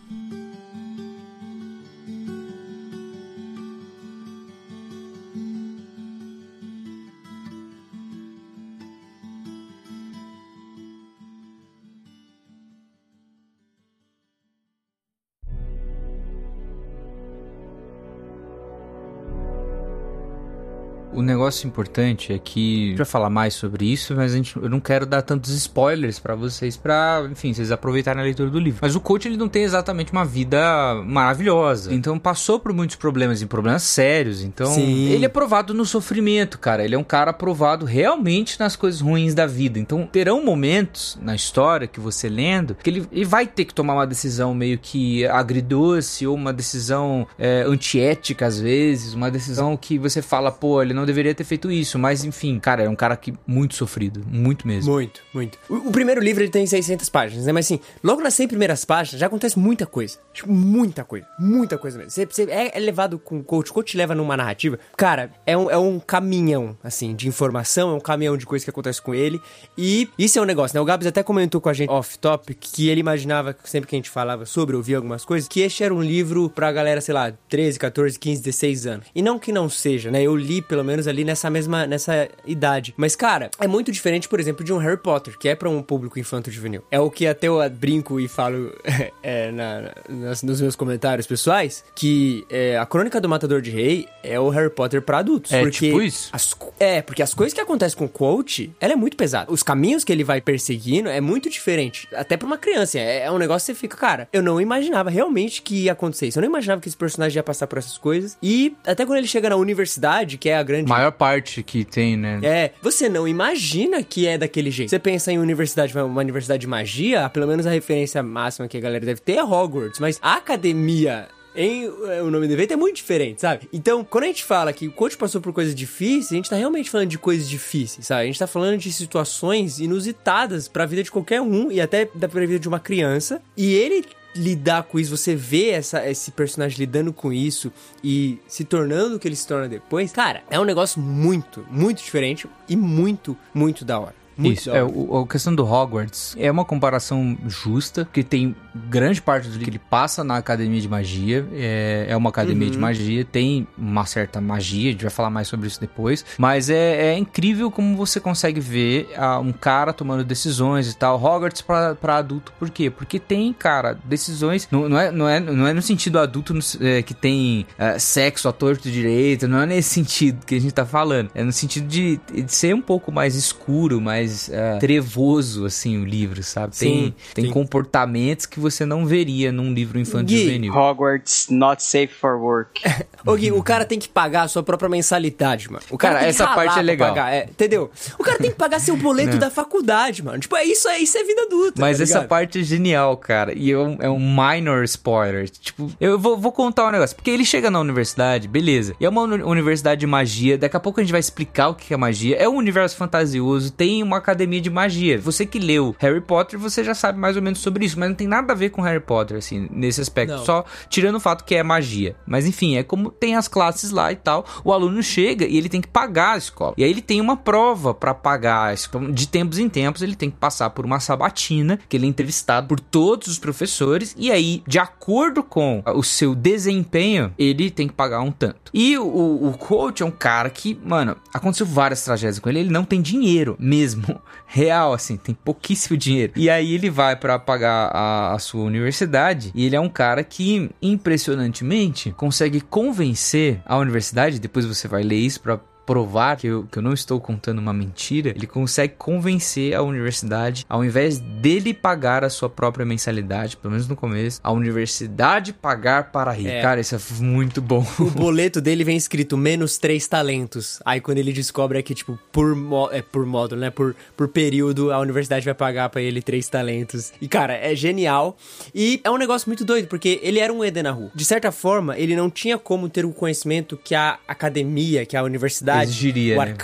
Negócio importante é que a gente vai falar mais sobre isso, mas a gente, eu não quero dar tantos spoilers para vocês, para, enfim, vocês aproveitarem a leitura do livro. Mas o coach ele não tem exatamente uma vida maravilhosa. Então passou por muitos problemas e problemas sérios. Então Sim. ele é provado no sofrimento, cara. Ele é um cara provado realmente nas coisas ruins da vida. Então terão momentos na história que você lendo que ele, ele vai ter que tomar uma decisão meio que agridoce ou uma decisão é, antiética às vezes, uma decisão que você fala, pô, ele não deveria ter feito isso, mas enfim, cara, é um cara que muito sofrido, muito mesmo. Muito, muito. O, o primeiro livro ele tem 600 páginas, né? Mas assim, logo nas 100 primeiras páginas já acontece muita coisa. Tipo, muita coisa, muita coisa mesmo. Você, é, é, levado com o coach, o coach leva numa narrativa. Cara, é um, é um caminhão, assim, de informação, é um caminhão de coisas que acontece com ele. E isso é um negócio, né? O Gabs até comentou com a gente off-topic que ele imaginava, sempre que a gente falava sobre, ouvir algumas coisas, que este era um livro pra galera, sei lá, 13, 14, 15, 16 anos. E não que não seja, né? Eu li pelo menos ali nessa mesma nessa idade. Mas, cara, é muito diferente, por exemplo, de um Harry Potter, que é para um público infanto-juvenil. É o que até eu brinco e falo é, na, nas, nos meus comentários pessoais, que é, a Crônica do Matador de Rei é o Harry Potter para adultos. É porque tipo isso? As, é, porque as coisas que acontecem com o coach, ela é muito pesada. Os caminhos que ele vai perseguindo é muito diferente. Até pra uma criança. É, é um negócio que você fica, cara, eu não imaginava realmente que ia acontecer isso. Eu não imaginava que esse personagem ia passar por essas coisas. E até quando ele chega na universidade, que é a grande grande. Maior parte que tem, né? É, você não imagina que é daquele jeito. Você pensa em universidade, uma universidade de magia, pelo menos a referência máxima que a galera deve ter é Hogwarts, mas a academia em é, o nome do evento é muito diferente, sabe? Então, quando a gente fala que o coach passou por coisas difíceis, a gente tá realmente falando de coisas difíceis, sabe? A gente tá falando de situações inusitadas para a vida de qualquer um e até da vida de uma criança. E ele lidar com isso, você vê essa, esse personagem lidando com isso e se tornando o que ele se torna depois, cara, é um negócio muito, muito diferente e muito, muito da hora. Muito Isso, é, o, a questão do Hogwarts é uma comparação justa, que tem grande parte do que ele passa na academia de magia, é, é uma academia uhum. de magia, tem uma certa magia, a gente vai falar mais sobre isso depois, mas é, é incrível como você consegue ver uh, um cara tomando decisões e tal, Hogwarts para adulto, por quê? Porque tem, cara, decisões, não, não, é, não, é, não é no sentido adulto no, é, que tem uh, sexo a torto direito, não é nesse sentido que a gente tá falando, é no sentido de, de ser um pouco mais escuro, mais mais uh, trevoso, assim, o livro, sabe? Sim, tem, tem sim. comportamentos que você não veria num livro infantil juvenil. Hogwarts not safe for work. Ô Gui, o cara tem que pagar a sua própria mensalidade, mano. O cara, cara essa parte é legal. Pagar, é, entendeu? O cara tem que pagar seu boleto da faculdade, mano. Tipo, é isso, é, isso é vida adulta. Mas tá essa parte é genial, cara. E é um, é um minor spoiler. Tipo, eu vou, vou contar um negócio. Porque ele chega na universidade, beleza. E é uma universidade de magia. Daqui a pouco a gente vai explicar o que é magia. É um universo fantasioso. Tem uma academia de magia. Você que leu Harry Potter, você já sabe mais ou menos sobre isso, mas não tem nada a ver com Harry Potter, assim, nesse aspecto. Não. Só tirando o fato que é magia. Mas enfim, é como tem as classes lá e tal. O aluno chega e ele tem que pagar a escola. E aí ele tem uma prova para pagar. De tempos em tempos, ele tem que passar por uma sabatina, que ele é entrevistado por todos os professores. E aí, de acordo com o seu desempenho, ele tem que pagar um tanto. E o, o coach é um cara que, mano, aconteceu várias tragédias com ele. Ele não tem dinheiro mesmo real, assim, tem pouquíssimo dinheiro. E aí ele vai para pagar a, a, sua universidade e ele é um cara que, impressionantemente, consegue convencer a universidade. Depois você vai ler isso provar que eu, que eu não estou contando uma mentira, ele consegue convencer a universidade, ao invés dele pagar a sua própria mensalidade, pelo menos no começo, a universidade pagar para rir. É. Cara, isso é muito bom. O boleto dele vem escrito menos três talentos. Aí quando ele descobre que, tipo, por, é, por módulo, né? Por, por período, a universidade vai pagar para ele três talentos. E, cara, é genial. E é um negócio muito doido, porque ele era um Edenahu. De certa forma, ele não tinha como ter o conhecimento que a academia, que a universidade Exigiria, o né?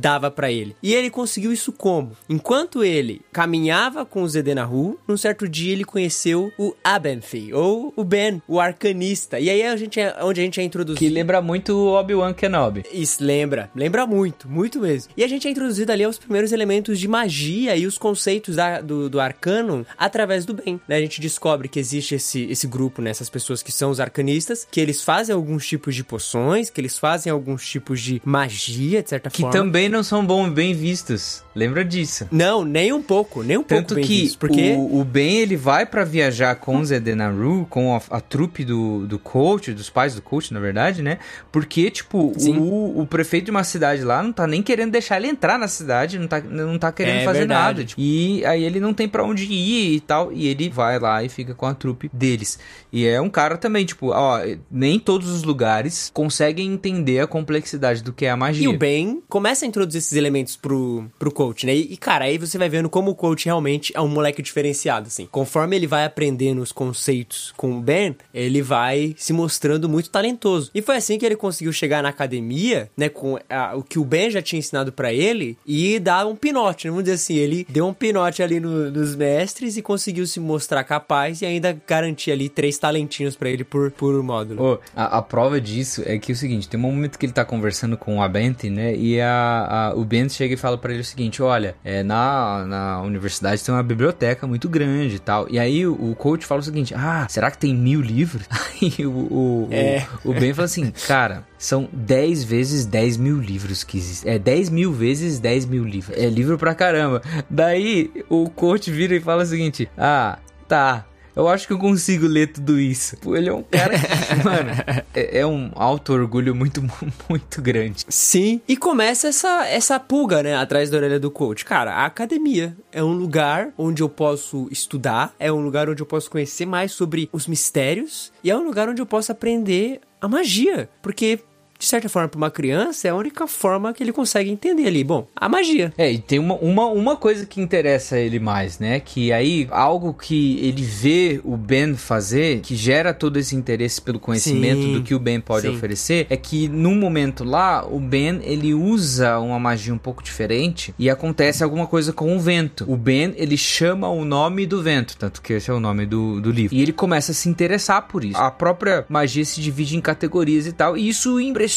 Dava para ele. E ele conseguiu isso como? Enquanto ele caminhava com o Zedenahu, num certo dia ele conheceu o Abenfi, ou o Ben, o arcanista. E aí a gente é, onde a gente é introduzido. Que lembra muito o Obi-Wan Kenobi. Isso, lembra. Lembra muito, muito mesmo. E a gente é introduzido ali aos primeiros elementos de magia e os conceitos da, do, do arcano através do Ben. Né? A gente descobre que existe esse, esse grupo, né? essas pessoas que são os arcanistas, que eles fazem alguns tipos de poções, que eles fazem alguns tipos de magia, de certa que forma. Que também não são bom, bem vistos. Lembra disso? Não, nem um pouco, nem um Tanto pouco bem que porque o, o Ben ele vai para viajar com o Zedenaru, com a, a trupe do, do coach, dos pais do coach, na verdade, né? Porque, tipo, o, o, prefeito de uma cidade lá não tá nem querendo deixar ele entrar na cidade, não tá, não tá querendo é, fazer verdade. nada. Tipo, e aí ele não tem para onde ir e tal, e ele vai lá e fica com a trupe deles. E é um cara também, tipo, ó, nem todos os lugares conseguem entender a complexidade do que é a magia. E o Ben começa a introduzir esses elementos pro, pro coach, né? E, cara, aí você vai vendo como o coach realmente é um moleque diferenciado, assim. Conforme ele vai aprendendo os conceitos com o Ben, ele vai se mostrando muito talentoso. E foi assim que ele conseguiu chegar na academia, né? Com a, o que o Ben já tinha ensinado para ele e dar um pinote, né? Vamos dizer assim, ele deu um pinote ali no, nos mestres e conseguiu se mostrar capaz e ainda garantir ali três talentinhos para ele por, por módulo. Oh, a, a, prova disso é que é o seguinte, tem um momento que ele tá conversando com a Bente, né? E a, a, o Bente chega e fala para ele o seguinte: olha, é, na, na universidade tem uma biblioteca muito grande e tal. E aí o, o coach fala o seguinte: ah, será que tem mil livros? Aí o, o, é. o, o Ben fala assim: cara, são 10 vezes 10 mil livros que existem. É 10 mil vezes 10 mil livros. É livro pra caramba. Daí o coach vira e fala o seguinte: ah, tá, eu acho que eu consigo ler tudo isso. Ele é um cara que, mano, é, é, um auto-orgulho muito, muito grande. Sim, e começa essa, essa pulga, né, atrás da orelha do coach. Cara, a academia é um lugar onde eu posso estudar, é um lugar onde eu posso conhecer mais sobre os mistérios, e é um lugar onde eu posso aprender a magia. Porque de certa forma, para uma criança, é a única forma que ele consegue entender ali. Bom, a magia. É, e tem uma, uma, uma coisa que interessa ele mais, né? Que aí, algo que ele vê o Ben fazer, que gera todo esse interesse pelo conhecimento Sim, do que o Ben pode sim. oferecer, é que num momento lá, o Ben, ele usa uma magia um pouco diferente e acontece alguma coisa com o vento. O Ben, ele chama o nome do vento, tanto que esse é o nome do, do livro. E ele começa a se interessar por isso. A própria magia se divide em categorias e tal, e isso impressiona,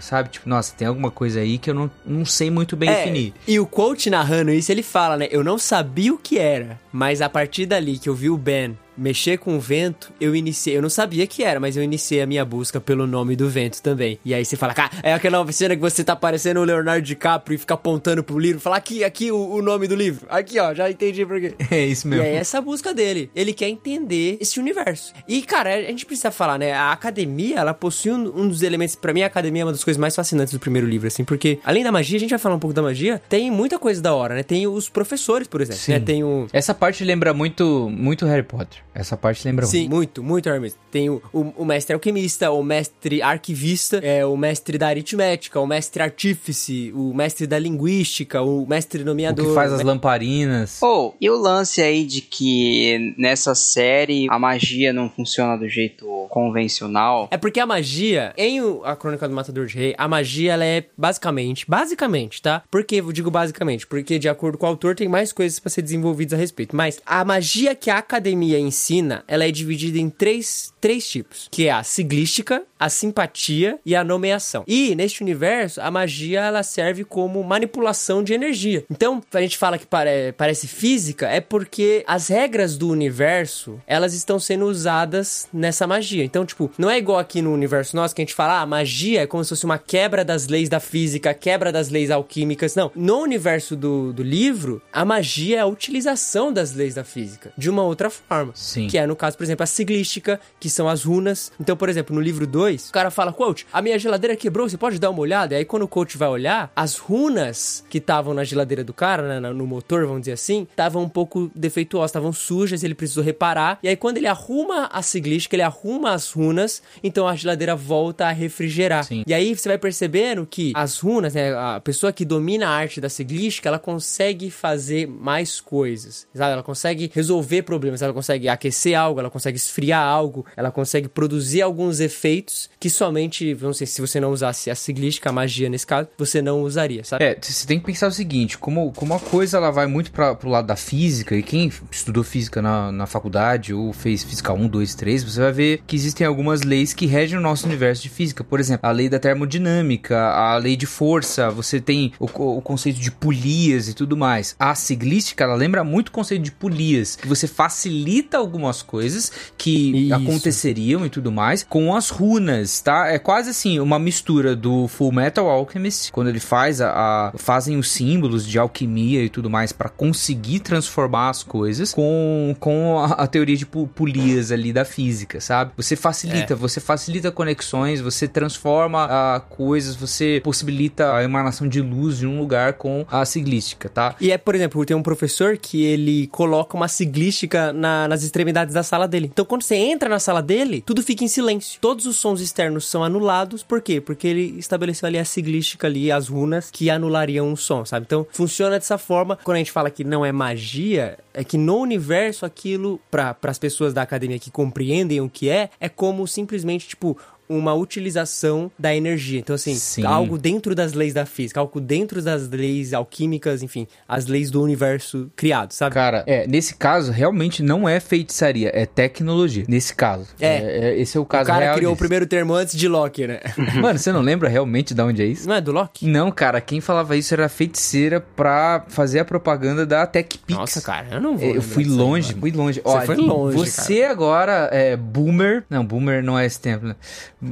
sabe? Tipo, nossa, tem alguma coisa aí que eu não, não sei muito bem É, definir. e o coach narrando isso, ele fala, né? Eu não sabia o que era, mas a partir dali que eu vi o Ben mexer com o vento, eu iniciei. Eu não sabia que era, mas eu iniciei a minha busca pelo nome do vento também. E aí você fala, cara, é aquela cena que você tá parecendo o Leonardo DiCaprio e fica apontando pro livro, fala aqui, aqui o, o nome do livro. Aqui, ó, já entendi por quê. É isso E mesmo. é essa busca dele. Ele quer entender esse universo. E, cara, a gente precisa falar, né? A academia, ela possui um, um dos elementos. Pra mim, a academia é uma das coisas mais fascinantes do primeiro livro, assim, porque além da magia, a gente vai falar um pouco da magia, tem muita coisa da hora, né? Tem os professores, por exemplo, Sim. né? Tem o. Essa parte lembra muito, muito Harry Potter. Essa parte lembra Sim, muito, muito Hermes. Tem o, o, o mestre alquimista, o mestre arquivista, é, o mestre da aritmética, o mestre artífice, o mestre da linguística, o mestre nomeador. O que faz as lamparinas. Ou, e o lance aí de que nessa série a magia não funciona do jeito convencional? É porque a magia, em a Crônica do Matador de Rei, a magia ela é basicamente, basicamente, tá? Por que eu digo basicamente? Porque de acordo com o autor tem mais coisas pra ser desenvolvidas a respeito. Mas a magia que a academia ensina, ela é dividida em três, três tipos, que é a siglística, a simpatia e a nomeação. E neste universo, a magia ela serve como manipulação de energia. Então, a gente fala que pare- parece física, é porque as regras do universo, elas estão sendo usadas nessa magia. Então, tipo, não é igual aqui no universo nosso que a gente fala, ah, magia é como se fosse uma quebra das leis da física, quebra das leis alquímicas. Não. No universo do, do livro, a magia é a utilização das leis da física de uma outra forma. Sim. Que é, no caso, por exemplo, a siglística, que são as runas. Então, por exemplo, no livro 2, o cara fala, coach, a minha geladeira quebrou, você pode dar uma olhada? E aí, quando o coach vai olhar, as runas que estavam na geladeira do cara, né, no motor, vamos dizer assim, estavam um pouco defeituosas, estavam sujas, ele precisou reparar. E aí, quando ele arruma a siglística, ele arruma as runas, então a geladeira volta a refrigerar. Sim. E aí, você vai percebendo que as runas, né, a pessoa que domina a arte da siglística, ela consegue fazer mais coisas, sabe? Ela consegue resolver problemas, ela consegue aquecer algo, ela consegue esfriar algo, ela consegue produzir alguns efeitos que somente, não sei, se você não usasse a siglística, a magia nesse caso, você não usaria, sabe? É, você tem que pensar o seguinte, como, como a coisa ela vai muito para pro lado da física, e quem estudou física na, na faculdade ou fez física 1, 2, 3, você vai ver que existem algumas leis que regem o nosso universo de física. Por exemplo, a lei da termodinâmica, a lei de força, você tem o, o conceito de polias e tudo mais. A siglística, ela lembra muito o conceito de polias, que você facilita algumas coisas que Isso. aconteceriam e tudo mais com as runas, tá? É quase assim uma mistura do Full Metal Alchemist, quando ele faz a, a- fazem os símbolos de alquimia e tudo mais pra conseguir transformar as coisas com, com a, a teoria de polias ali da física, sabe? Você facilita, você facilita conexões, você transforma ah, coisas, você possibilita a emanação de luz de um lugar com a siglística, tá? E é, por exemplo, tem um professor que ele coloca uma siglística na- nas extremidades da sala dele. Então, quando você entra na sala dele, tudo fica em silêncio. Todos os sons externos são anulados. Por quê? Porque ele estabeleceu ali a siglística ali, as runas, que anulariam o som, sabe? Então, funciona dessa forma. Quando a gente fala que não é magia, é que no universo aquilo, para as pessoas da academia que compreendem o que é, é como simplesmente, tipo, uma utilização da energia. Então, assim, Sim. algo dentro das leis da física, algo dentro das leis alquímicas, enfim, as leis do universo criado, sabe? Cara, é, nesse caso, realmente não é feitiçaria, é tecnologia. Nesse caso. É. esse é o o caso cara real criou o disso. primeiro termo antes de Loki, né? Mano, você não lembra realmente de onde é isso? Não é do Loki? Não, cara, quem falava isso era feiticeira pra fazer a propaganda da TechPix. Nossa, cara, eu não vou. É, Eu fui aí, longe, fui longe. Você foi longe, Você agora é boomer. Não, boomer não é esse tempo. né?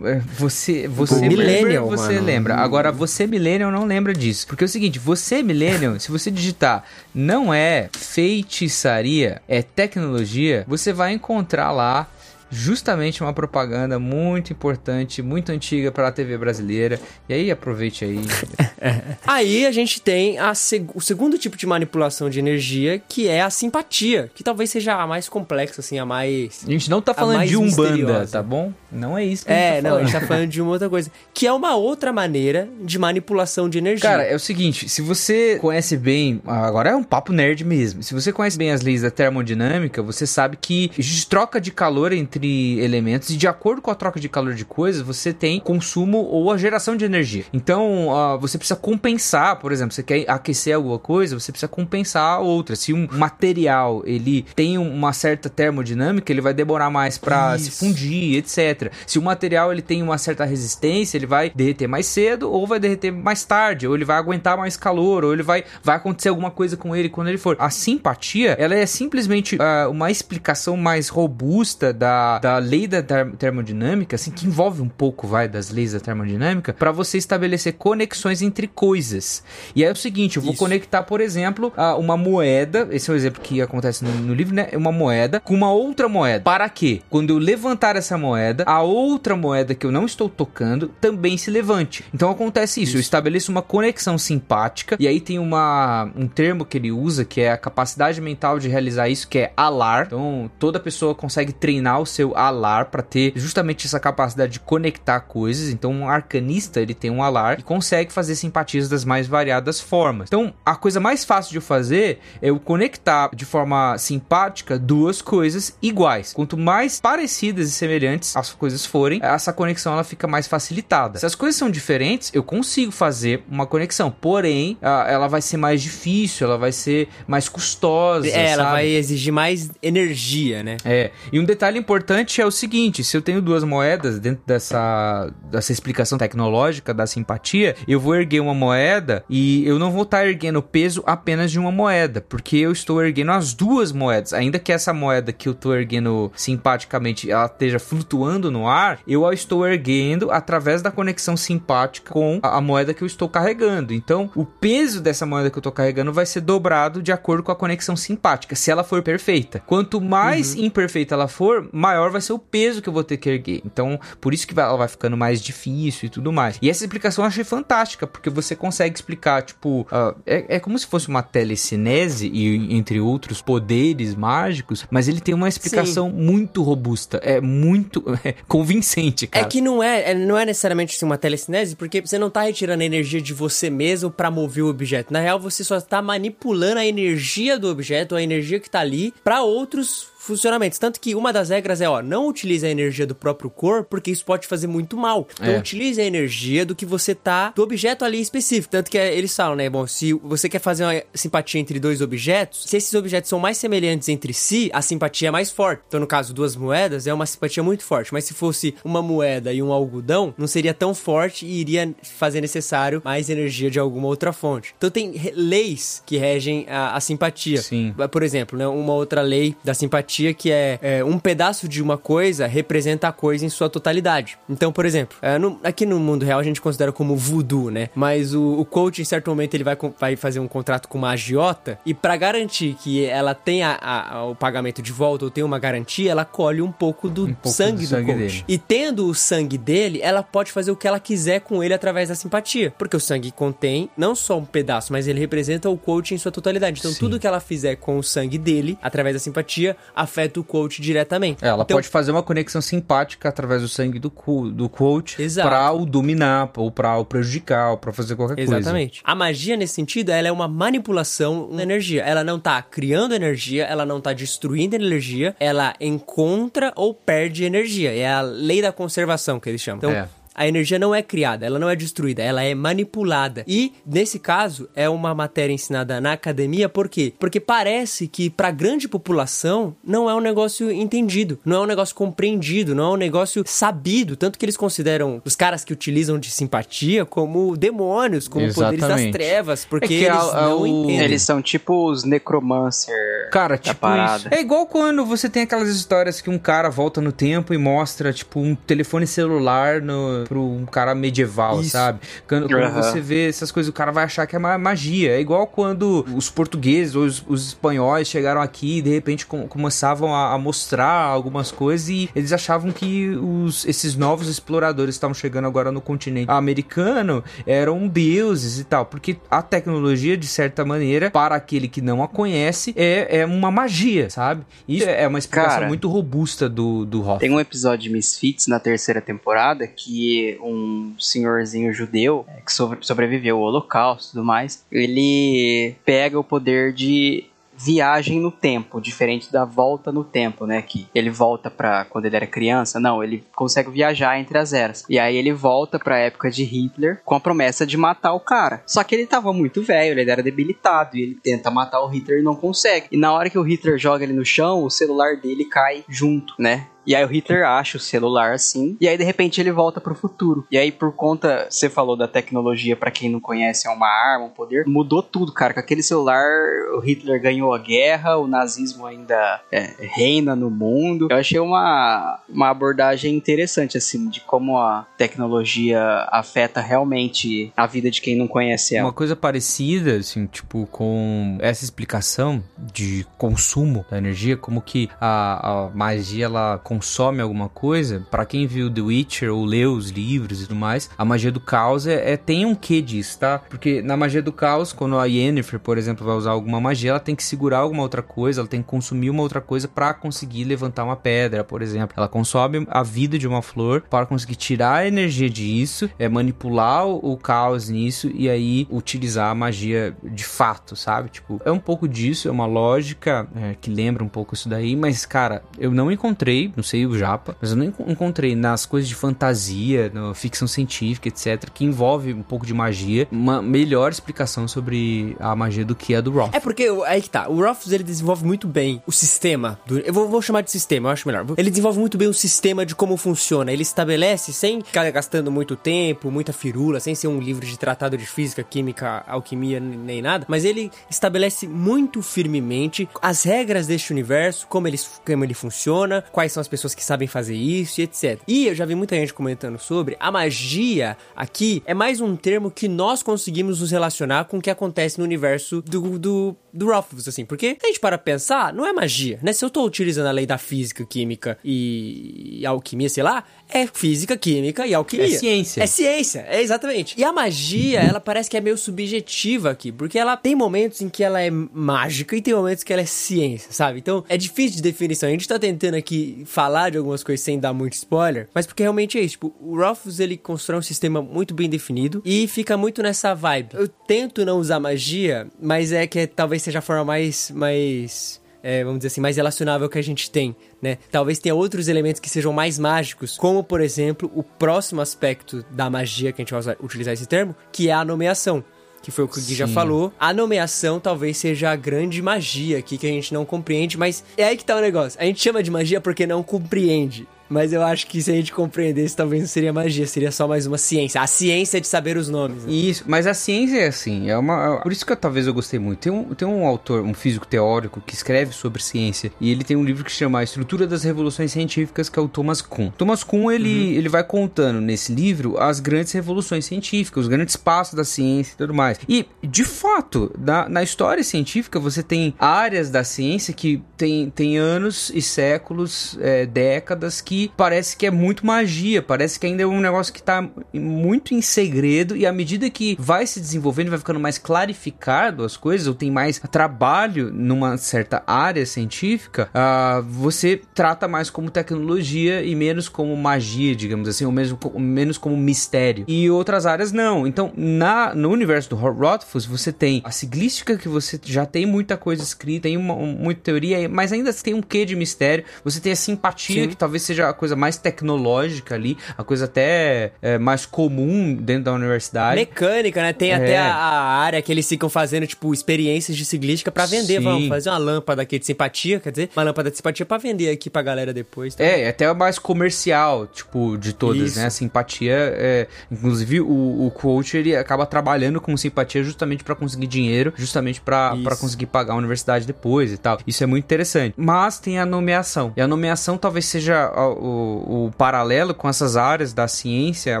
É, Você, você Millennial, você mano. lembra. Agora, você millennial não lembra disso. Porque é o seguinte, você millennial, se você digitar não é feitiçaria, é tecnologia, você vai encontrar lá justamente uma propaganda muito importante, muito antiga para a TV brasileira. E aí aproveite aí. Aí a gente tem a seg- o segundo tipo de manipulação de energia, que é a simpatia, que talvez seja a mais complexa, assim, a mais. A gente não tá falando de Umbanda, misteriosa. tá bom? Não é isso que É, a gente tá não, a gente falando. tá falando de uma outra coisa. Que é uma outra maneira de manipulação de energia. Cara, é o seguinte, se você conhece bem, agora é um papo nerd mesmo. Se você conhece bem as leis da termodinâmica, você sabe que existe troca de calor entre elementos e de acordo com a troca de calor de coisas, você tem consumo ou a geração de energia. Então, ah, você precisa compensar, por exemplo, você quer aquecer alguma coisa, você precisa compensar a outra. Se um material ele tem uma certa termodinâmica, ele vai demorar mais para se fundir, etc. Se o material ele tem uma certa resistência, ele vai derreter mais cedo ou vai derreter mais tarde, ou ele vai aguentar mais calor, ou ele vai vai acontecer alguma coisa com ele quando ele for. A simpatia, ela é simplesmente ah, uma explicação mais robusta da, da lei da ter- termodinâmica, assim, que envolve um pouco, vai, das leis da termodinâmica, para você estabelecer conexões entre coisas. E é o seguinte, eu vou Isso. conectar, por exemplo, a uma moeda, esse é o exemplo que acontece no, no livro, né? É Uma moeda com uma outra moeda. Para quê? Quando eu levantar essa moeda, a outra moeda que eu não estou tocando também se levante. Então acontece isso, eu estabeleço uma conexão simpática, e aí tem uma, um termo que ele usa que é a capacidade mental de realizar isso, que é alar. Então toda pessoa consegue treinar o seu alar para ter justamente essa capacidade de conectar coisas. Então um arcanista ele tem um alar e consegue fazer simpatias das mais variadas formas. Então a coisa mais fácil de eu fazer é eu conectar de forma simpática duas coisas iguais. Quanto mais parecidas e semelhantes as coisas forem, essa conexão ela fica mais facilitada. Se as coisas são diferentes, eu consigo fazer uma conexão, porém ela vai ser mais difícil, ela vai ser mais custosa. É, ela sabe? vai exigir mais energia, né? É, e um detalhe importante é o seguinte: se eu tenho duas moedas dentro dessa, dessa explicação tecnológica da simpatia, eu vou erguer uma moeda e eu não vou estar erguendo o peso apenas de uma moeda, porque eu estou erguendo as duas moedas. Ainda que essa moeda que eu estou erguendo simpaticamente ela esteja flutuando no ar, eu a estou erguendo através da conexão simpática com a, a moeda que eu estou carregando. Então, o peso dessa moeda que eu estou carregando vai ser dobrado de acordo com a conexão simpática, se ela for perfeita. Quanto mais imperfeita ela for, maior vai ser o peso que eu vou ter que erguer. Então, por isso que vai- ela vai ficando mais difícil e tudo mais. E essa explicação eu achei fantástica, porque você consegue explicar, tipo, ah, é, é como se fosse uma telecinese e entre outros poderes mágicos, mas ele tem uma explicação muito robusta, é muito é, convincente, cara. É que não é, é- não é necessariamente assim, uma telecinese, porque você não tá retirando a energia de você mesmo pra mover o objeto. Na real, você só tá manipulando a energia do objeto, a energia que tá ali, pra outros funcionamentos. Tanto que uma das regras é, ó, não utilize a energia do próprio corpo, porque isso pode fazer muito mal. Então, É. utilize a energia do que você tá, do objeto ali específico. Tanto que é, eles falam, né, bom, se você quer fazer uma simpatia entre dois objetos, se esses objetos são mais semelhantes entre si, a simpatia é mais forte. Então, no caso, duas moedas, é uma simpatia muito forte. Mas se fosse uma moeda e um algodão, não seria tão forte e iria fazer necessário mais energia de alguma outra fonte. Então, tem leis que regem a, a simpatia. Sim. Por exemplo, né, uma outra lei da simpatia que é, é, um pedaço de uma coisa representa a coisa em sua totalidade. Então, por exemplo, é, no- aqui no mundo real a gente considera como voodoo, né? Mas o, o coach, em certo momento, ele vai, vai fazer um contrato com uma agiota e pra garantir que ela tenha a- a- o pagamento de volta ou tenha uma garantia, ela colhe um pouco do pouco sangue do do, sangue coach. dele. E tendo o sangue dele, ela pode fazer o que ela quiser com ele através da simpatia. Porque o sangue contém não só um pedaço, mas ele representa o coach em sua totalidade. Então, Sim. tudo que ela fizer com o sangue dele, através da simpatia, afeta o coach diretamente. É, Ela então, pode fazer uma conexão simpática através do sangue do, do coach Exato. pra o dominar, ou pra o prejudicar, ou pra fazer qualquer coisa. Exatamente. A magia, nesse sentido, ela é uma manipulação da energia. Ela não tá criando energia, ela não tá destruindo energia, ela encontra ou perde energia. É a lei da conservação que eles chamam. Então, É. a energia não é criada, ela não é destruída, ela é manipulada. E, nesse caso, é uma matéria ensinada na academia, por quê? Porque parece que, pra grande população, não é um negócio entendido, não é um negócio compreendido, não é um negócio sabido. Tanto que eles consideram os caras que utilizam de simpatia como demônios, como poderes das Exatamente. trevas, porque É eles a- a- não o- entendem. Eles são tipo os necromancer Cara, tipo parada. isso. É igual quando você tem aquelas histórias que um cara volta no tempo e mostra, tipo, um telefone celular no, pra um cara medieval, Isso. sabe? Quando, quando uhum. você vê essas coisas, o cara vai achar que é magia. É igual quando os portugueses ou os, os espanhóis chegaram aqui e de repente com, começavam a, a, mostrar algumas coisas e eles achavam que os, esses novos exploradores que estavam chegando agora no continente americano eram deuses e tal. Porque a tecnologia, de certa maneira, para aquele que não a conhece, é, é uma magia, sabe? Isso é uma explicação Cara, muito robusta do, do Hoff. Tem um episódio de Misfits na terceira temporada que um senhorzinho judeu é, que sobreviveu ao holocausto e tudo mais, ele pega o poder de viagem no tempo, diferente da volta no tempo, né? Que ele volta para quando ele era criança. Não, ele consegue viajar entre as eras. E aí ele volta para a época de Hitler com a promessa de matar o cara. Só que ele tava muito velho, ele era debilitado e ele tenta matar o Hitler e não consegue. E na hora que o Hitler joga ele no chão, o celular dele cai junto, né? E aí o Hitler acha o celular assim, e aí de repente ele volta pro futuro. E aí por conta, você falou da tecnologia, para quem não conhece, é uma arma, um poder, mudou tudo, cara. Com aquele celular, o Hitler ganhou a guerra, o nazismo ainda é, reina no mundo. Eu achei uma, uma abordagem interessante, assim, de como a tecnologia afeta realmente a vida de quem não conhece ela. Uma coisa parecida, assim, tipo, com essa explicação de consumo da energia, como que a, a magia, ela consome alguma coisa, para quem viu The Witcher ou leu os livros e tudo mais, a magia do caos é, é, tem um quê disso, tá? Porque na magia do caos, quando a Yennefer, por exemplo, vai usar alguma magia, ela tem que segurar alguma outra coisa, ela tem que consumir uma outra coisa para conseguir levantar uma pedra, por exemplo. Ela consome a vida de uma flor para conseguir tirar a energia disso, é manipular o, o caos nisso e aí utilizar a magia de fato, sabe? Tipo, é um pouco disso, é uma lógica é, que lembra um pouco isso daí, mas cara, eu não encontrei não sei o japa, mas eu não encontrei nas coisas de fantasia, na ficção científica, etc, que envolve um pouco de magia, uma melhor explicação sobre a magia do que a do Roth. É porque aí que tá, o Roth ele desenvolve muito bem o sistema, do, eu vou, vou, chamar de sistema, eu acho melhor. Ele desenvolve muito bem o sistema de como funciona, ele estabelece sem ficar gastando muito tempo, muita firula, sem ser um livro de tratado de física, química, alquimia nem nada, mas ele estabelece muito firmemente as regras deste universo, como ele, como ele funciona, quais são as pessoas que sabem fazer isso e etc. E eu já vi muita gente comentando sobre a magia aqui é mais um termo que nós conseguimos nos relacionar com o que acontece no universo do, do, do Rothfuss, assim. Porque a gente para pensar, não é magia, né? Se eu tô utilizando a lei da física, química e, e alquimia, sei lá, é física, química e alquimia. É ciência. É ciência, é exatamente. E a magia, ela parece que é meio subjetiva aqui, porque ela tem momentos em que ela é mágica e tem momentos que ela é ciência, sabe? Então é difícil de definição. A gente tá tentando aqui falar de algumas coisas sem dar muito spoiler, mas porque realmente é isso. Tipo, o Rothfuss ele constrói um sistema muito bem definido e fica muito nessa vibe. Eu tento não usar magia, mas é que é, talvez seja a forma mais. mais é, vamos dizer assim, mais relacionável que a gente tem, né? Talvez tenha outros elementos que sejam mais mágicos, como, por exemplo, o próximo aspecto da magia, que a gente vai usar, utilizar esse termo, que é a nomeação que foi o que o Gui já falou. A nomeação talvez seja a grande magia aqui que a gente não compreende, mas é aí que tá o negócio. A gente chama de magia porque não compreende. Mas eu acho que se a gente compreendesse, talvez não seria magia, seria só mais uma ciência. A ciência de saber os nomes. Né? Isso, mas a ciência é assim, é uma. Por isso que eu, talvez eu gostei muito. Tem um, tem um autor, um físico teórico, que escreve sobre ciência, e ele tem um livro que chama A Estrutura das Revoluções Científicas, que é o Thomas Kuhn. Thomas Kuhn, ele, uhum. ele vai contando nesse livro as grandes revoluções científicas, os grandes passos da ciência e tudo mais. E, de fato, na, na história científica, você tem áreas da ciência que tem, tem anos e séculos, é, décadas, que parece que é muito magia, parece que ainda é um negócio que tá muito em segredo e à medida que vai se desenvolvendo, vai ficando mais clarificado as coisas, ou tem mais trabalho numa certa área científica, uh, você trata mais como tecnologia e menos como magia, digamos assim, ou mesmo, menos como mistério. E outras áreas não. Então, na, no universo do Rothfuss, você tem a siglística que você já tem muita coisa escrita, tem uma, muita teoria, mas ainda tem um quê de mistério. Você tem a simpatia, Sim. que talvez seja a coisa mais tecnológica ali, a coisa até é, mais comum dentro da universidade. Mecânica, né? Tem é. até a, a, área que eles ficam fazendo, tipo, experiências de ciclística para vender. Sim. Vamos fazer uma lâmpada aqui de simpatia, quer dizer, uma lâmpada de simpatia para vender aqui pra galera depois. Tá? É, até a mais comercial, tipo, de todas, Isso. né? A simpatia, é, inclusive o, o coach, ele acaba trabalhando com simpatia justamente para conseguir dinheiro, justamente para conseguir pagar a universidade depois e tal. Isso é muito interessante. Mas tem a nomeação. E a nomeação talvez seja o, o, paralelo com essas áreas da ciência,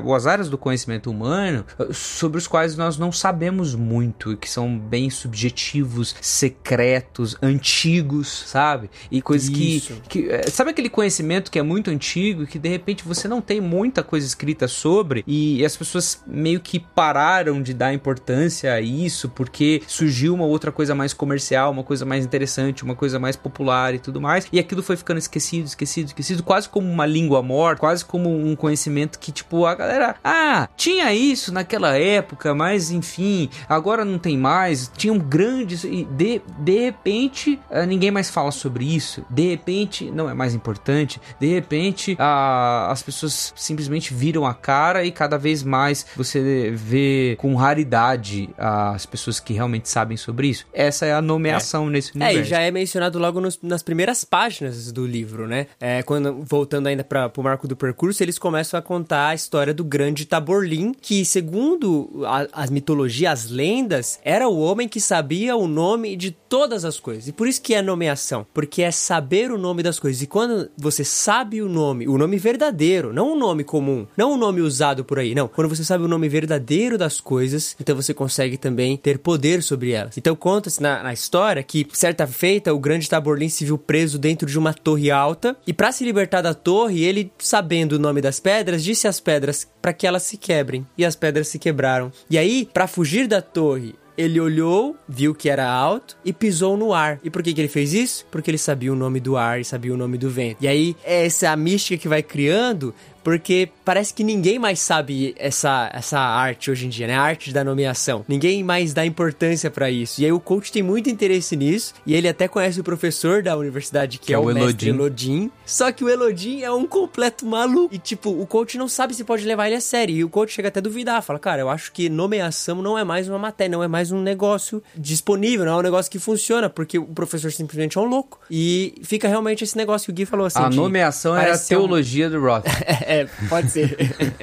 ou as áreas do conhecimento humano, sobre os quais nós não sabemos muito, que são bem subjetivos, secretos, antigos, sabe? E coisas que, que. É, sabe aquele conhecimento que é muito antigo, que de repente você não tem muita coisa escrita sobre, e as pessoas meio que pararam de dar importância a isso, porque surgiu uma outra coisa mais comercial, uma coisa mais interessante, uma coisa mais popular e tudo mais, e aquilo foi ficando esquecido, esquecido, esquecido, quase como uma língua morta, quase como um conhecimento que, tipo, a galera, ah, tinha isso naquela época, mas enfim, agora não tem mais, tinham grandes, e de, de repente eh, ninguém mais fala sobre isso, de repente não é mais importante, de repente a, as pessoas simplesmente viram a cara e cada vez mais você vê com raridade as pessoas que realmente sabem sobre isso. Essa é a nomeação é. nesse universo. É, e já é mencionado logo nos, nas primeiras páginas do livro, né? É, quando, voltando ainda para o marco do percurso, eles começam a contar a história do grande Taborlin, que, segundo a, as mitologias, as lendas, era o homem que sabia o nome de todas as coisas. E por isso que é nomeação, porque é saber o nome das coisas. E quando você sabe o nome, o nome verdadeiro, não o nome comum, não o nome usado por aí, não. Quando você sabe o nome verdadeiro das coisas, então você consegue também ter poder sobre elas. Então conta-se na, na, história que, certa feita, o grande Taborlin se viu preso dentro de uma torre alta e para se libertar da torre, ele, sabendo o nome das pedras, disse às pedras para que elas se quebrem. E as pedras se quebraram. E aí, para fugir da torre ele olhou, viu que era alto e pisou no ar. E por que, que ele fez isso? Porque ele sabia o nome do ar e sabia o nome do vento. E aí, essa mística que vai criando porque parece que ninguém mais sabe essa, essa arte hoje em dia, né? A arte da nomeação. Ninguém mais dá importância para isso. E aí o coach tem muito interesse nisso, e ele até conhece o professor da universidade, que, que é, é, o, o mestre Elodin. Só que o Elodin é um completo maluco. E tipo, o coach não sabe se pode levar ele a sério. E o coach chega até a duvidar, fala: "Cara, eu acho que nomeação não é mais uma matéria, não é mais um negócio disponível, não é um negócio que funciona, porque o professor simplesmente é um louco". E fica realmente esse negócio que o Gui falou assim. A nomeação é a teologia um... do Roth. É, pode ser.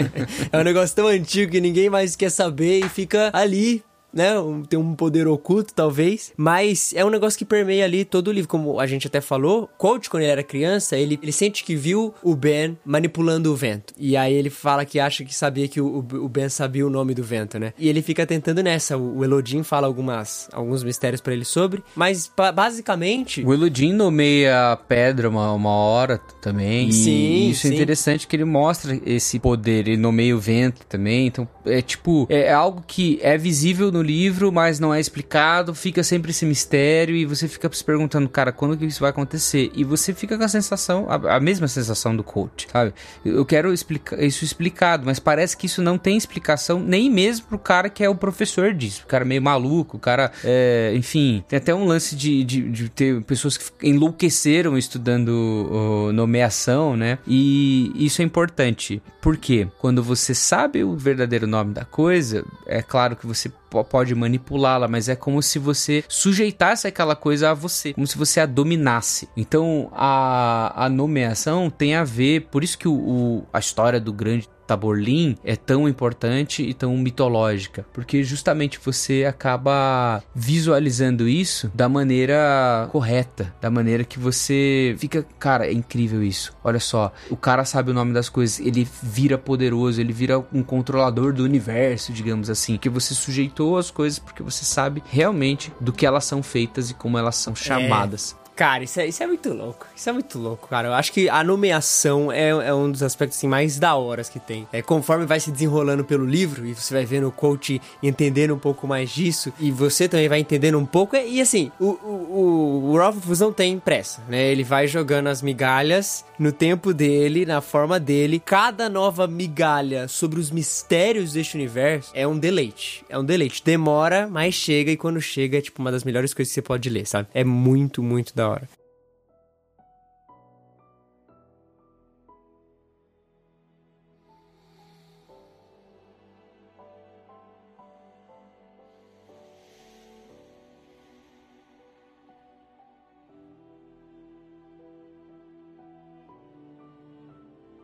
é um negócio tão antigo que ninguém mais quer saber e fica ali né? Tem um poder oculto, talvez. Mas é um negócio que permeia ali todo o livro. Como a gente até falou, Coach, quando ele era criança, ele, ele sente que viu o Ben manipulando o vento. E aí ele fala que acha que sabia que o, o Ben sabia o nome do vento, né? E ele fica tentando nessa. O, o Elodin fala algumas, alguns mistérios para ele sobre. Mas basicamente. O Elodin nomeia a pedra uma, uma hora também. Sim. E isso é sim. é interessante que ele mostra esse poder. Ele nomeia o vento também. Então, é tipo. É algo que é visível no livro, mas não é explicado, fica sempre esse mistério e você fica se perguntando, cara, quando que isso vai acontecer? E você fica com a sensação, a, a mesma sensação do coach, sabe? Eu quero explicar isso explicado, mas parece que isso não tem explicação nem mesmo pro cara que é o professor disso. O cara meio maluco, o cara, é, enfim, tem até um lance de, de, de, ter pessoas que enlouqueceram estudando nomeação, né? E isso é importante. porque Quando você sabe o verdadeiro nome da coisa, é claro que você pode manipulá-la, mas é como se você sujeitasse aquela coisa a você, como se você a dominasse. Então a, a nomeação tem a ver, por isso que o, o a história do grande Taborlin é tão importante e tão mitológica, porque justamente você acaba visualizando isso da maneira correta, da maneira que você fica, cara, é incrível isso. Olha só, o cara sabe o nome das coisas, ele vira poderoso, ele vira um controlador do universo, digamos assim, que você sujeitou as coisas porque você sabe realmente do que elas são feitas e como elas são chamadas. É. Cara, isso é, isso é muito louco. Isso é muito louco, cara. Eu acho que a nomeação é, é um dos aspectos assim, mais da horas que tem. É, conforme vai se desenrolando pelo livro e você vai vendo o coach entendendo um pouco mais disso, e você também vai entendendo um pouco. E assim, o, o, o Rolf não tem pressa, né? Ele vai jogando as migalhas no tempo dele, na forma dele. Cada nova migalha sobre os mistérios deste universo é um deleite. É um deleite. Demora, mas chega, e quando chega é tipo uma das melhores coisas que você pode ler, sabe? É muito, muito da hora.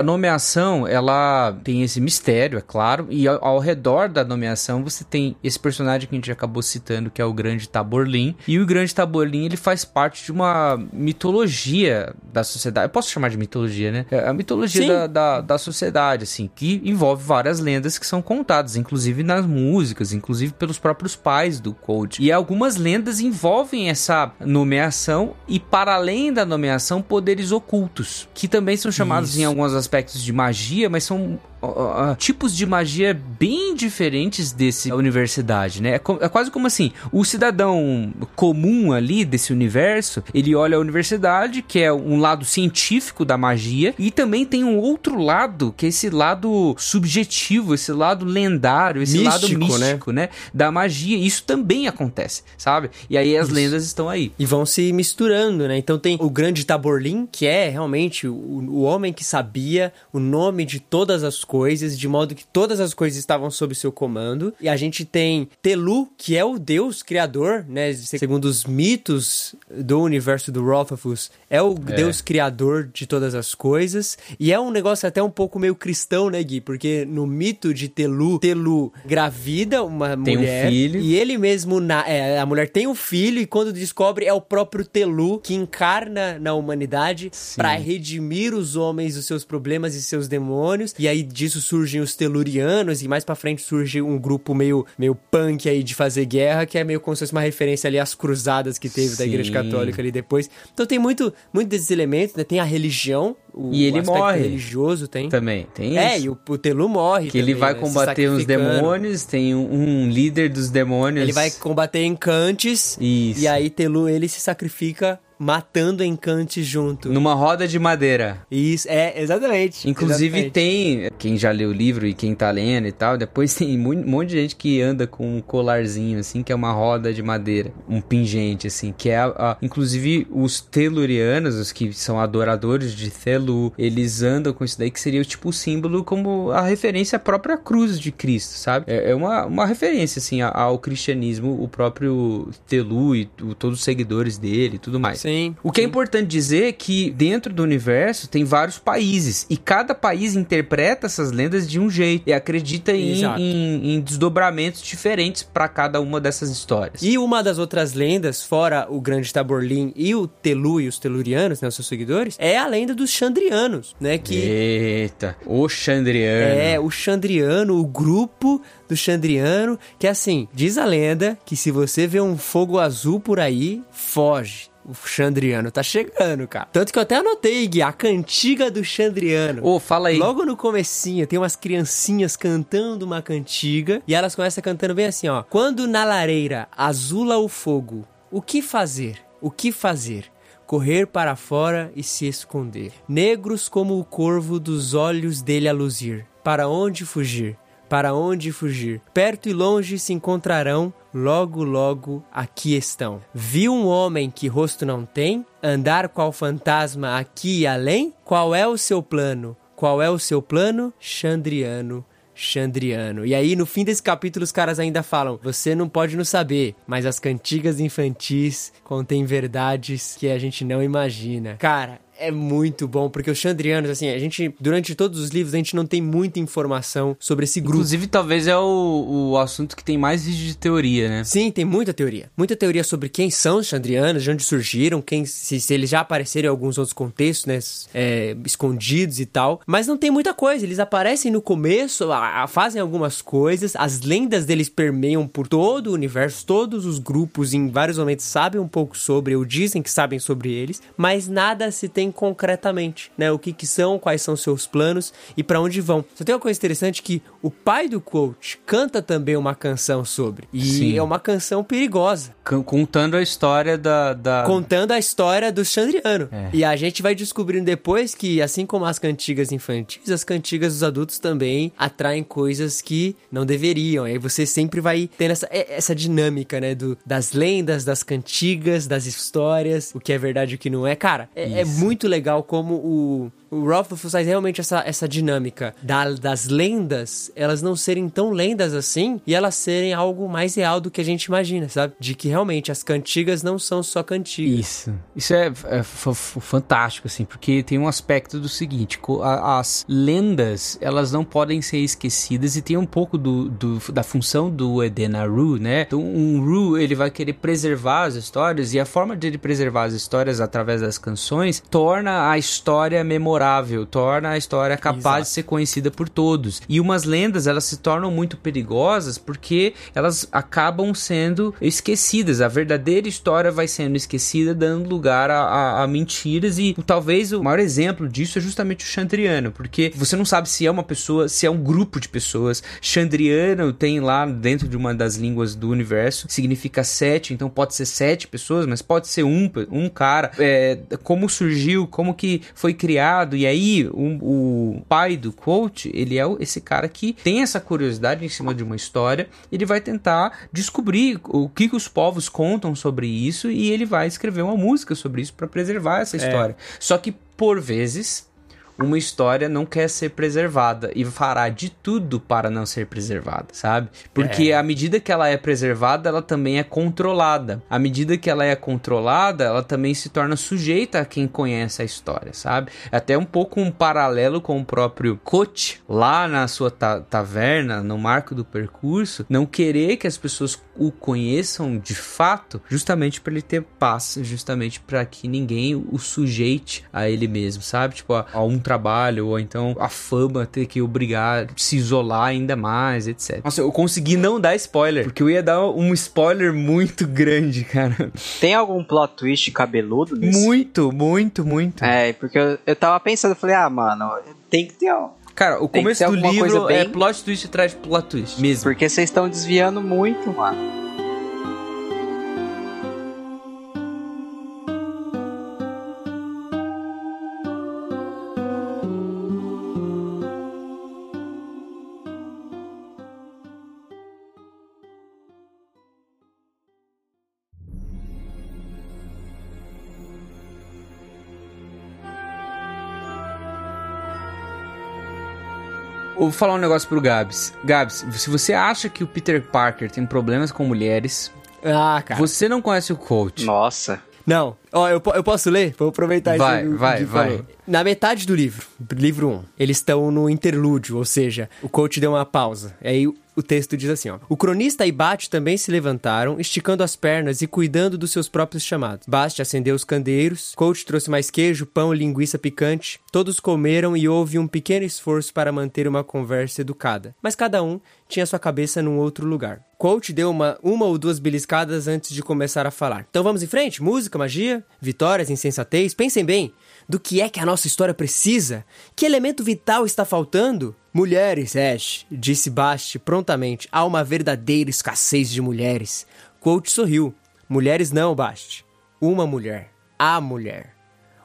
A nomeação, ela tem esse mistério, é claro, e ao, ao, redor da nomeação você tem esse personagem que a gente acabou citando, que é o Grande Taborlin. E o Grande Taborlin, ele faz parte de uma mitologia da sociedade. Eu posso chamar de mitologia, né? É a mitologia da, da, da, sociedade, assim, que envolve várias lendas que são contadas, inclusive nas músicas, inclusive pelos próprios pais do Cold. E algumas lendas envolvem essa nomeação e, para além da nomeação, poderes ocultos, que também são chamados Isso. em alguns aspectos de magia, mas são uh, tipos de magia bem diferentes desse universidade, né? É, é, quase como assim, o cidadão comum ali desse universo, ele olha a universidade, que é um lado científico da magia, e também tem um outro lado, que é esse lado subjetivo, esse lado lendário, esse místico, lado místico, né? né? Da magia. Isso também acontece, sabe? E aí as Isso. lendas estão aí. E vão se misturando, né? Então tem o grande Taborlin, que é realmente o, o homem que sabia o nome de todas as coisas, de modo que todas as coisas estavam sob seu comando. E a gente tem Telu, que é o deus criador, né? Segundo os mitos do universo do Rothafus, é o é. deus criador de todas as coisas. E é um negócio até um pouco meio cristão, né, Gui? Porque no mito de Telu, Telu gravida uma tem mulher. Um filho. E ele mesmo, na, é, a mulher tem um filho, e quando descobre, é o próprio Telu que encarna na humanidade para redimir os homens dos seus problemas e seus demônios. E aí disso surgem os telurianos e mais para frente surge um grupo meio, meio punk aí de fazer guerra, que é meio como se fosse uma referência ali às cruzadas que teve Sim. da Igreja Católica ali depois. Então tem muito, muito desses elementos, né? Tem a religião, o, e ele morre. religioso tem. Também, tem É, isso. e o, o Telu morre Que também, ele vai né, combater os demônios, tem um, um, líder dos demônios. Ele vai combater encantes. Isso. E aí Telu, ele se sacrifica matando encantes junto. Numa roda de madeira. Isso, é, exatamente. Inclusive exatamente. tem, quem já leu o livro e quem tá lendo e tal, depois tem um monte de gente que anda com um colarzinho, assim, que é uma roda de madeira, um pingente, assim, que é, a, a, inclusive, os telurianos, os que são adoradores de Telu, eles andam com isso daí, que seria tipo o símbolo como a referência à própria cruz de Cristo, sabe? É, é uma, uma referência, assim, ao cristianismo, o próprio Telu e o, todos os seguidores dele e tudo mais. Sim. Sim. O que é importante dizer é que dentro do universo tem vários países e cada país interpreta essas lendas de um jeito e acredita em, em, em desdobramentos diferentes para cada uma dessas histórias. E uma das outras lendas, fora o Grande Taborlin e o Telu e os Telurianos, né, os seus seguidores, é a lenda dos Chandrianos, né? Que... Eita, o Chandriano. É, o Chandriano, o grupo do Chandriano, que assim, diz a lenda que se você vê um fogo azul por aí, foge o Xandriano tá chegando, cara. Tanto que eu até anotei, Gui, a cantiga do Xandriano. Ô, oh, fala aí. Logo no comecinho, tem umas criancinhas cantando uma cantiga e elas começam cantando bem assim, ó. Quando na lareira azula o fogo, o que fazer? O que fazer? correr para fora e se esconder. Negros como o corvo dos olhos dele a luzir. Para onde fugir? Para onde fugir? Perto e longe se encontrarão logo, logo aqui estão. Viu um homem que rosto não tem, andar qual fantasma aqui e além? Qual é o seu plano? Qual é o seu plano? Chandriano. Chandriano. E aí, no fim desse capítulo, os caras ainda falam: Você não pode não saber, mas as cantigas infantis contêm verdades que a gente não imagina. Cara, é muito bom, porque os Chandrianos, assim, a gente, durante todos os livros, a gente não tem muita informação sobre esse grupo. Inclusive, talvez é o, o assunto que tem mais vídeo de teoria, né? Sim, tem muita teoria. Muita teoria sobre quem são os Chandrianos, de onde surgiram, quem, se, se eles já apareceram em alguns outros contextos, né? É, escondidos e tal. Mas não tem muita coisa. Eles aparecem no começo, a, a, fazem algumas coisas, as lendas deles permeiam por todo o universo, todos os grupos, em vários momentos, sabem um pouco sobre, ou dizem que sabem sobre eles, mas nada se tem concretamente, né? O que, que são, quais são seus planos e para onde vão. Só tem uma coisa interessante que o pai do coach canta também uma canção sobre. E Sim. é uma canção perigosa. Contando a história da. da... Contando a história do Chandriano. É. E a gente vai descobrindo depois que, assim como as cantigas infantis, as cantigas dos adultos também atraem coisas que não deveriam. Aí você sempre vai tendo essa, é, essa dinâmica, né? Do, das lendas, das cantigas, das histórias, o que é verdade e o que não é. Cara, é, é muito muito legal como o, o Rothfuss faz realmente essa, essa dinâmica da, das lendas, elas não serem tão lendas assim e elas serem algo mais real do que a gente imagina, sabe? De que realmente as cantigas não são só cantigas. Isso. Isso é, é fantástico, assim, porque tem um aspecto do seguinte: as lendas, elas não podem ser esquecidas e tem um pouco do, do da função do Edenaru, né? Então, um Ru, ele vai querer preservar as histórias e a forma de ele preservar as histórias através das canções torna a história memorável, torna a história capaz Exato. de ser conhecida por todos. E umas lendas, elas se tornam muito perigosas porque elas acabam sendo esquecidas. A verdadeira história vai sendo esquecida, dando lugar a, a, a mentiras e talvez o maior exemplo disso é justamente o Chandriano, porque você não sabe se é uma pessoa, se é um grupo de pessoas. Chandriano tem lá dentro de uma das línguas do universo significa sete, então pode ser sete pessoas, mas pode ser um, um cara. É, como surgiu, como que foi criado, e aí o, o pai do coach, ele é esse cara que tem essa curiosidade em cima de uma história, ele vai tentar descobrir o que, que os povos contam sobre isso e ele vai escrever uma música sobre isso para preservar essa é. história. É. Só que por vezes uma história não quer ser preservada e fará de tudo para não ser preservada, sabe? Porque é. à medida que ela é preservada, ela também é controlada. À medida que ela é controlada, ela também se torna sujeita a quem conhece a história, sabe? É até um pouco um paralelo com o próprio Coach, lá na sua ta taverna, no marco do percurso, não querer que as pessoas o conheçam de fato, justamente para ele ter paz, justamente para que ninguém o sujeite a ele mesmo, sabe? Tipo, a, a um trabalho, ou então a fama ter que obrigar, se isolar ainda mais, etc. Nossa, eu consegui não dar spoiler, porque eu ia dar um spoiler muito grande, cara. Tem algum plot twist cabeludo nisso? Muito, muito, muito. É, porque eu, eu tava pensando, eu falei, ah, mano, tem que ter ó. Cara, o tem começo do livro bem... é plot twist atrás de plot twist. Mesmo. Porque vocês estão desviando muito, mano. Vou falar um negócio pro Gabs. Gabs, se você acha que o Peter Parker tem problemas com mulheres, ah, cara. você não conhece o coach. Nossa. Não. Ó, eu, eu posso ler? Vou aproveitar vai, isso. Vai, vai, vai. Na metade do livro, livro 1, eles estão no interlúdio, ou seja, o coach deu uma pausa. Aí o texto diz assim, ó. O cronista e Bate também se levantaram, esticando as pernas e cuidando dos seus próprios chamados. Bate acendeu os candeiros, Coach trouxe mais queijo, pão e linguiça picante. Todos comeram e houve um pequeno esforço para manter uma conversa educada. Mas cada um tinha sua cabeça num outro lugar. Coach deu uma, uma ou duas beliscadas antes de começar a falar. Então vamos em frente? Música, magia, vitórias, insensatez. Pensem bem. Do que é que a nossa história precisa? Que elemento vital está faltando? Mulheres, Ash, disse Bast prontamente. Há uma verdadeira escassez de mulheres. Coach sorriu. Mulheres não, Bast. Uma mulher. A mulher.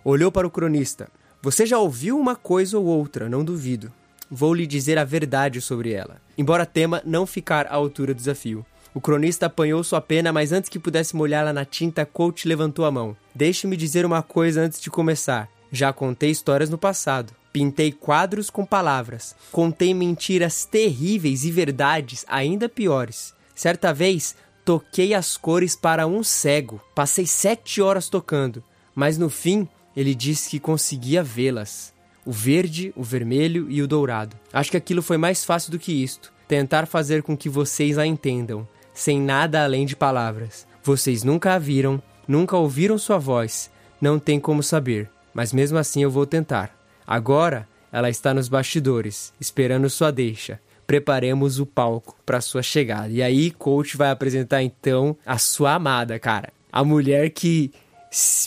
Olhou para o cronista. Você já ouviu uma coisa ou outra, não duvido. Vou lhe dizer a verdade sobre ela, embora tema não ficar à altura do desafio. O cronista apanhou sua pena, mas antes que pudesse molhá-la na tinta, Coach levantou a mão. Deixe-me dizer uma coisa antes de começar. Já contei histórias no passado. Pintei quadros com palavras. Contei mentiras terríveis e verdades ainda piores. Certa vez, toquei as cores para um cego. Passei sete horas tocando, mas no fim ele disse que conseguia vê-las. O verde, o vermelho e o dourado. Acho que aquilo foi mais fácil do que isto. Tentar fazer com que vocês a entendam, sem nada além de palavras. Vocês nunca a viram, nunca ouviram sua voz, não tem como saber, mas mesmo assim eu vou tentar. Agora ela está nos bastidores, esperando sua deixa. Preparemos o palco para sua chegada. E aí, coach vai apresentar então a sua amada, cara. A mulher que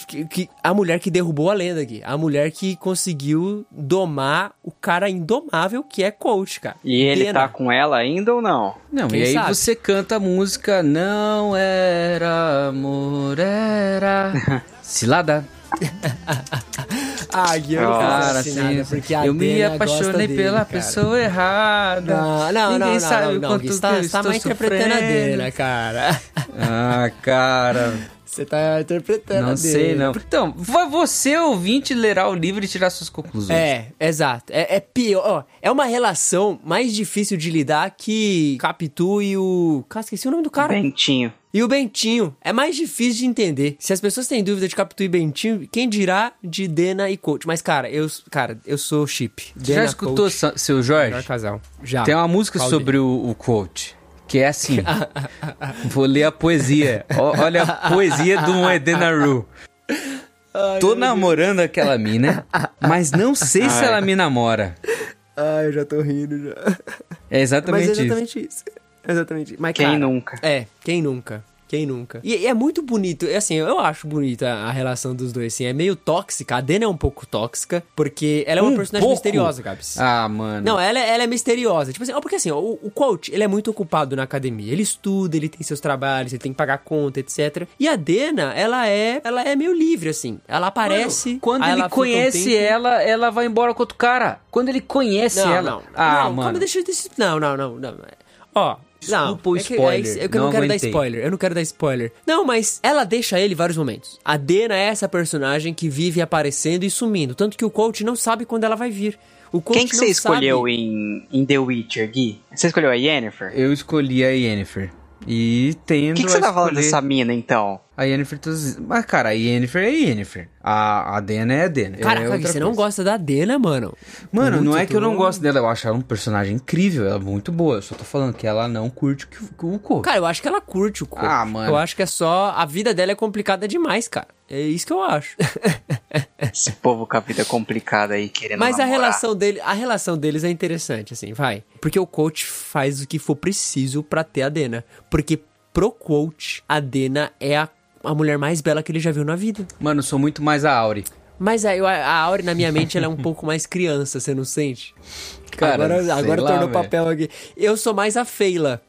que, a mulher que derrubou a lenda aqui. A mulher que conseguiu domar o cara indomável que é coach, cara. E ele Pena. tá com ela ainda ou não? Não, Quem e aí sabe? você canta a música Não era amor, era cilada. Ah, Gui, eu não cara, assim, porque eu me apaixonei dele, pela cara. pessoa errada. Não, não, Ninguém não, sabe não, não, quanto Gui, está, está mais interpretando a Dena, cara. Ah, cara. Você tá interpretando Não a sei, dele. não. Então, vai você, ouvinte, lerá o livro e tirar suas conclusões. É, exato. É, é pior. ó, é uma relação mais difícil de lidar que Capitu e o. Cara, esqueci o nome do cara. Bentinho. E o Bentinho. É mais difícil de entender. Se as pessoas têm dúvida de Capitu e Bentinho, quem dirá de Dena e Coach? Mas, cara, eu, cara, eu sou chip. Dena, já escutou, Coach, seu Jorge? melhor casal. Já. Tem uma música Qual sobre o, o quote, que é assim. Vou ler a poesia. Ó- Olha a poesia do Edena Ru. Tô namorando aquela mina, mas não sei se ela me namora. Ai, eu já tô rindo já. É exatamente, Mas é isso. exatamente isso. Exatamente. Mas, Quem cara, nunca? É, quem nunca? Quem nunca? E, é muito bonito, é assim, eu acho bonita a, relação dos dois, assim, é meio tóxica, a Dena é um pouco tóxica, porque ela é uma Um personagem pouco? misteriosa, Gabs. Ah, mano. Não, ela, é- ela é misteriosa. Tipo assim, ó, porque assim, ó, o, o coach, ele é muito ocupado na academia. Ele estuda, ele tem seus trabalhos, ele tem que pagar conta, etc. E a Dena, ela é, ela é meio livre, assim. Ela aparece. Quando aí ele um conhece tempo- ela, ela vai embora com outro cara. Quando ele conhece Não, ela. não. ah, não, mano. calma, deixa eu... deixa- Não, não, não, não. Ó... Não, Desculpa o é que- spoiler, é que- é que eu não não quero dar aguentei. spoiler. Eu não quero dar spoiler. Não, mas ela deixa ele em vários momentos. A Dena é essa personagem que vive aparecendo e sumindo. Tanto que o coach não sabe quando ela vai vir. O coach Quem que não você escolheu sabe. em, em The Witcher, Gui? Você escolheu a Yennefer? Eu escolhi a Yennefer. E tendo O que, que você tá falando escolher- dessa mina, então? A Yennefer... tos- Mas, cara, a Yennefer é a Yennefer. A, a Dena é a Dena. É Kagi, outra você não coisa. gosta da Dena, mano. Mano, Putz, não é que eu não gosto dela, eu acho ela um personagem incrível, ela é muito boa. Eu só tô falando que ela não curte o o coach. Cara, eu acho que ela curte o coach. Ah, mano. Eu acho que é só... A vida dela é complicada demais, cara. É isso que eu acho. Esse povo com a vida complicada aí, querendo Mas a namorar. relação, dele, a relação deles é interessante, assim, vai. Porque o coach faz o que for preciso pra ter a Dena. Porque pro coach, a Dena é a, a mulher mais bela que ele já viu na vida. Mano, eu sou muito mais a Auri. Mas a, a Auri, na minha mente, ela é um pouco mais criança, você não sente? Cara, agora sei agora lá, tornou velho. papel aqui. Eu sou mais a Feila.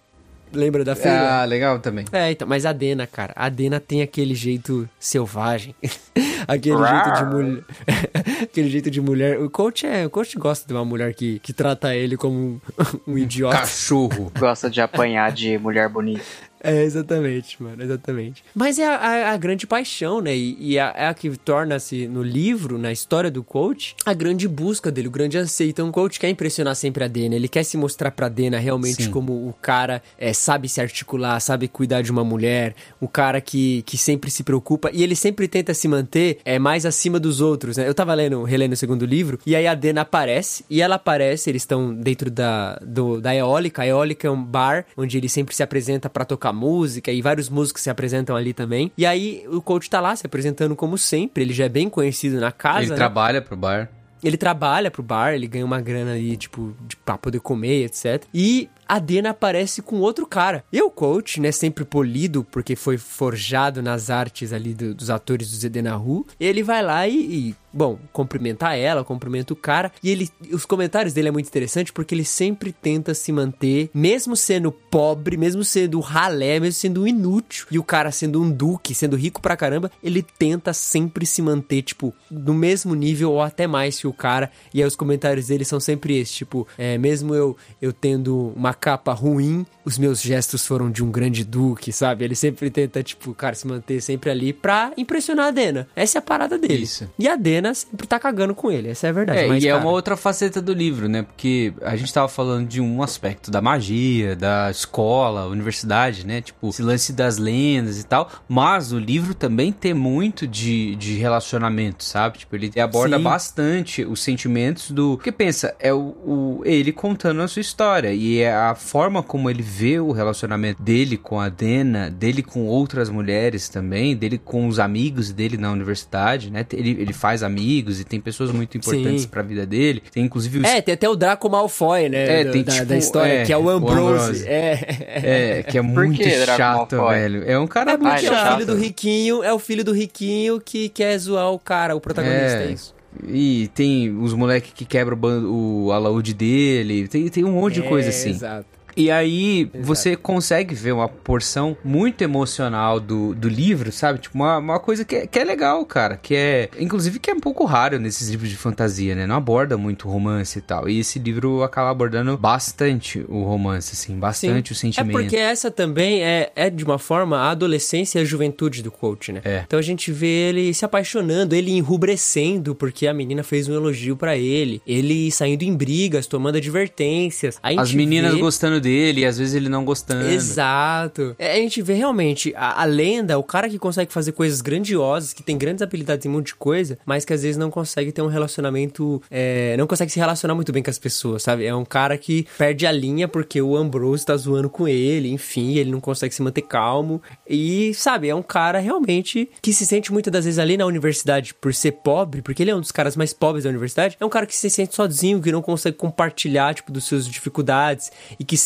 Lembra da Feila? Ah, legal também. É, então, mas a Dena, cara, a Dena tem aquele jeito selvagem. aquele Rar. jeito de mulher. aquele jeito de mulher. O coach é. O coach gosta de uma mulher que, que trata ele como um, um idiota. Cachorro. Gosta de apanhar de mulher bonita. É, exatamente, mano, exatamente. Mas é a, a- a grande paixão, né? E, e a- é a que torna-se no livro, na história do coach, a grande busca dele, o grande anseio. Então, o coach quer impressionar sempre a Dena, ele quer se mostrar pra Dena realmente Sim. como o cara é, sabe se articular, sabe cuidar de uma mulher, o cara que, que sempre se preocupa e ele sempre tenta se manter é, mais acima dos outros, né? Eu tava lendo, relendo o segundo livro, e aí a Dena aparece, e ela aparece, eles estão dentro da, do, da Eólica. A Eólica é um bar onde ele sempre se apresenta pra tocar música, e vários músicos se apresentam ali também. E aí o coach tá lá se apresentando como sempre, ele já é bem conhecido na casa. Ele né? trabalha pro bar. Ele trabalha pro bar, ele ganha uma grana aí, tipo, de, pra poder comer, etc. E a Dena aparece com outro cara. E o coach, né, sempre polido, porque foi forjado nas artes ali do- dos atores do Zedenahu, ele vai lá e, e, bom, cumprimenta ela, cumprimenta o cara. E ele, os comentários dele é muito interessante porque ele sempre tenta se manter, mesmo sendo pobre, mesmo sendo ralé, mesmo sendo inútil, e o cara sendo um duque, sendo rico pra caramba, ele tenta sempre se manter, tipo, no mesmo nível ou até mais que o cara. E aí os comentários dele são sempre esses, tipo, é, mesmo eu, eu tendo uma capa ruim, os meus gestos foram de um grande duque, sabe? Ele sempre tenta, tipo, cara, se manter sempre ali pra impressionar a Dena. Essa é a parada dele. Isso. E a Dena sempre tá cagando com ele, essa é a verdade. É, Mas, e é cara, uma outra faceta do livro, né? Porque a gente tava falando de um aspecto da magia, da escola, universidade, né? Tipo, esse lance das lendas e tal. Mas o livro também tem muito de, de relacionamento, sabe? Tipo, ele aborda Sim. bastante os sentimentos do. Porque pensa, é o, o- ele contando a sua história. E é a forma como ele vê o relacionamento dele com a Dena, dele com outras mulheres também, dele com os amigos dele na universidade, né? Ele, ele faz amigos e tem pessoas muito importantes Sim. pra vida dele. Tem inclusive o É, tem até o Draco Malfoy, né? É, da, tem, da- tipo, da história, é, que é o o Ambrose. Ambrose. É. É, que é muito chato, Malfoy? velho. É um cara É muito Ah, é o chato. filho do riquinho, é o filho do riquinho que quer zoar o cara, o protagonista, é, É. isso. E tem os moleques que quebram o, o alaúde dele. Tem, tem um monte de coisa É, assim. Exato. E aí Exato. você consegue ver uma porção muito emocional do, do livro, sabe? Tipo, uma, uma coisa que é, que é legal, cara. Que é. Inclusive, que é um pouco raro nesses livros de fantasia, né? Não aborda muito romance e tal. E esse livro acaba abordando bastante o romance, assim, bastante Sim. o sentimento. É porque essa também é, é, de uma forma, a adolescência e a juventude do coach, né? É. Então a gente vê ele se apaixonando, ele enrubescendo porque a menina fez um elogio para ele, ele saindo em brigas, tomando advertências. As meninas vê... gostando dele e às vezes ele não gostando. Exato. É, a gente vê realmente a, a, lenda, o cara que consegue fazer coisas grandiosas, que tem grandes habilidades em um monte de coisa, mas que às vezes não consegue ter um relacionamento. É, não consegue se relacionar muito bem com as pessoas, sabe? É um cara que perde a linha porque o Ambrose tá zoando com ele, enfim, ele não consegue se manter calmo. E, sabe, é um cara realmente que se sente muitas das vezes ali na universidade por ser pobre, porque ele é um dos caras mais pobres da universidade. É um cara que se sente sozinho, que não consegue compartilhar, tipo, dos seus dificuldades e que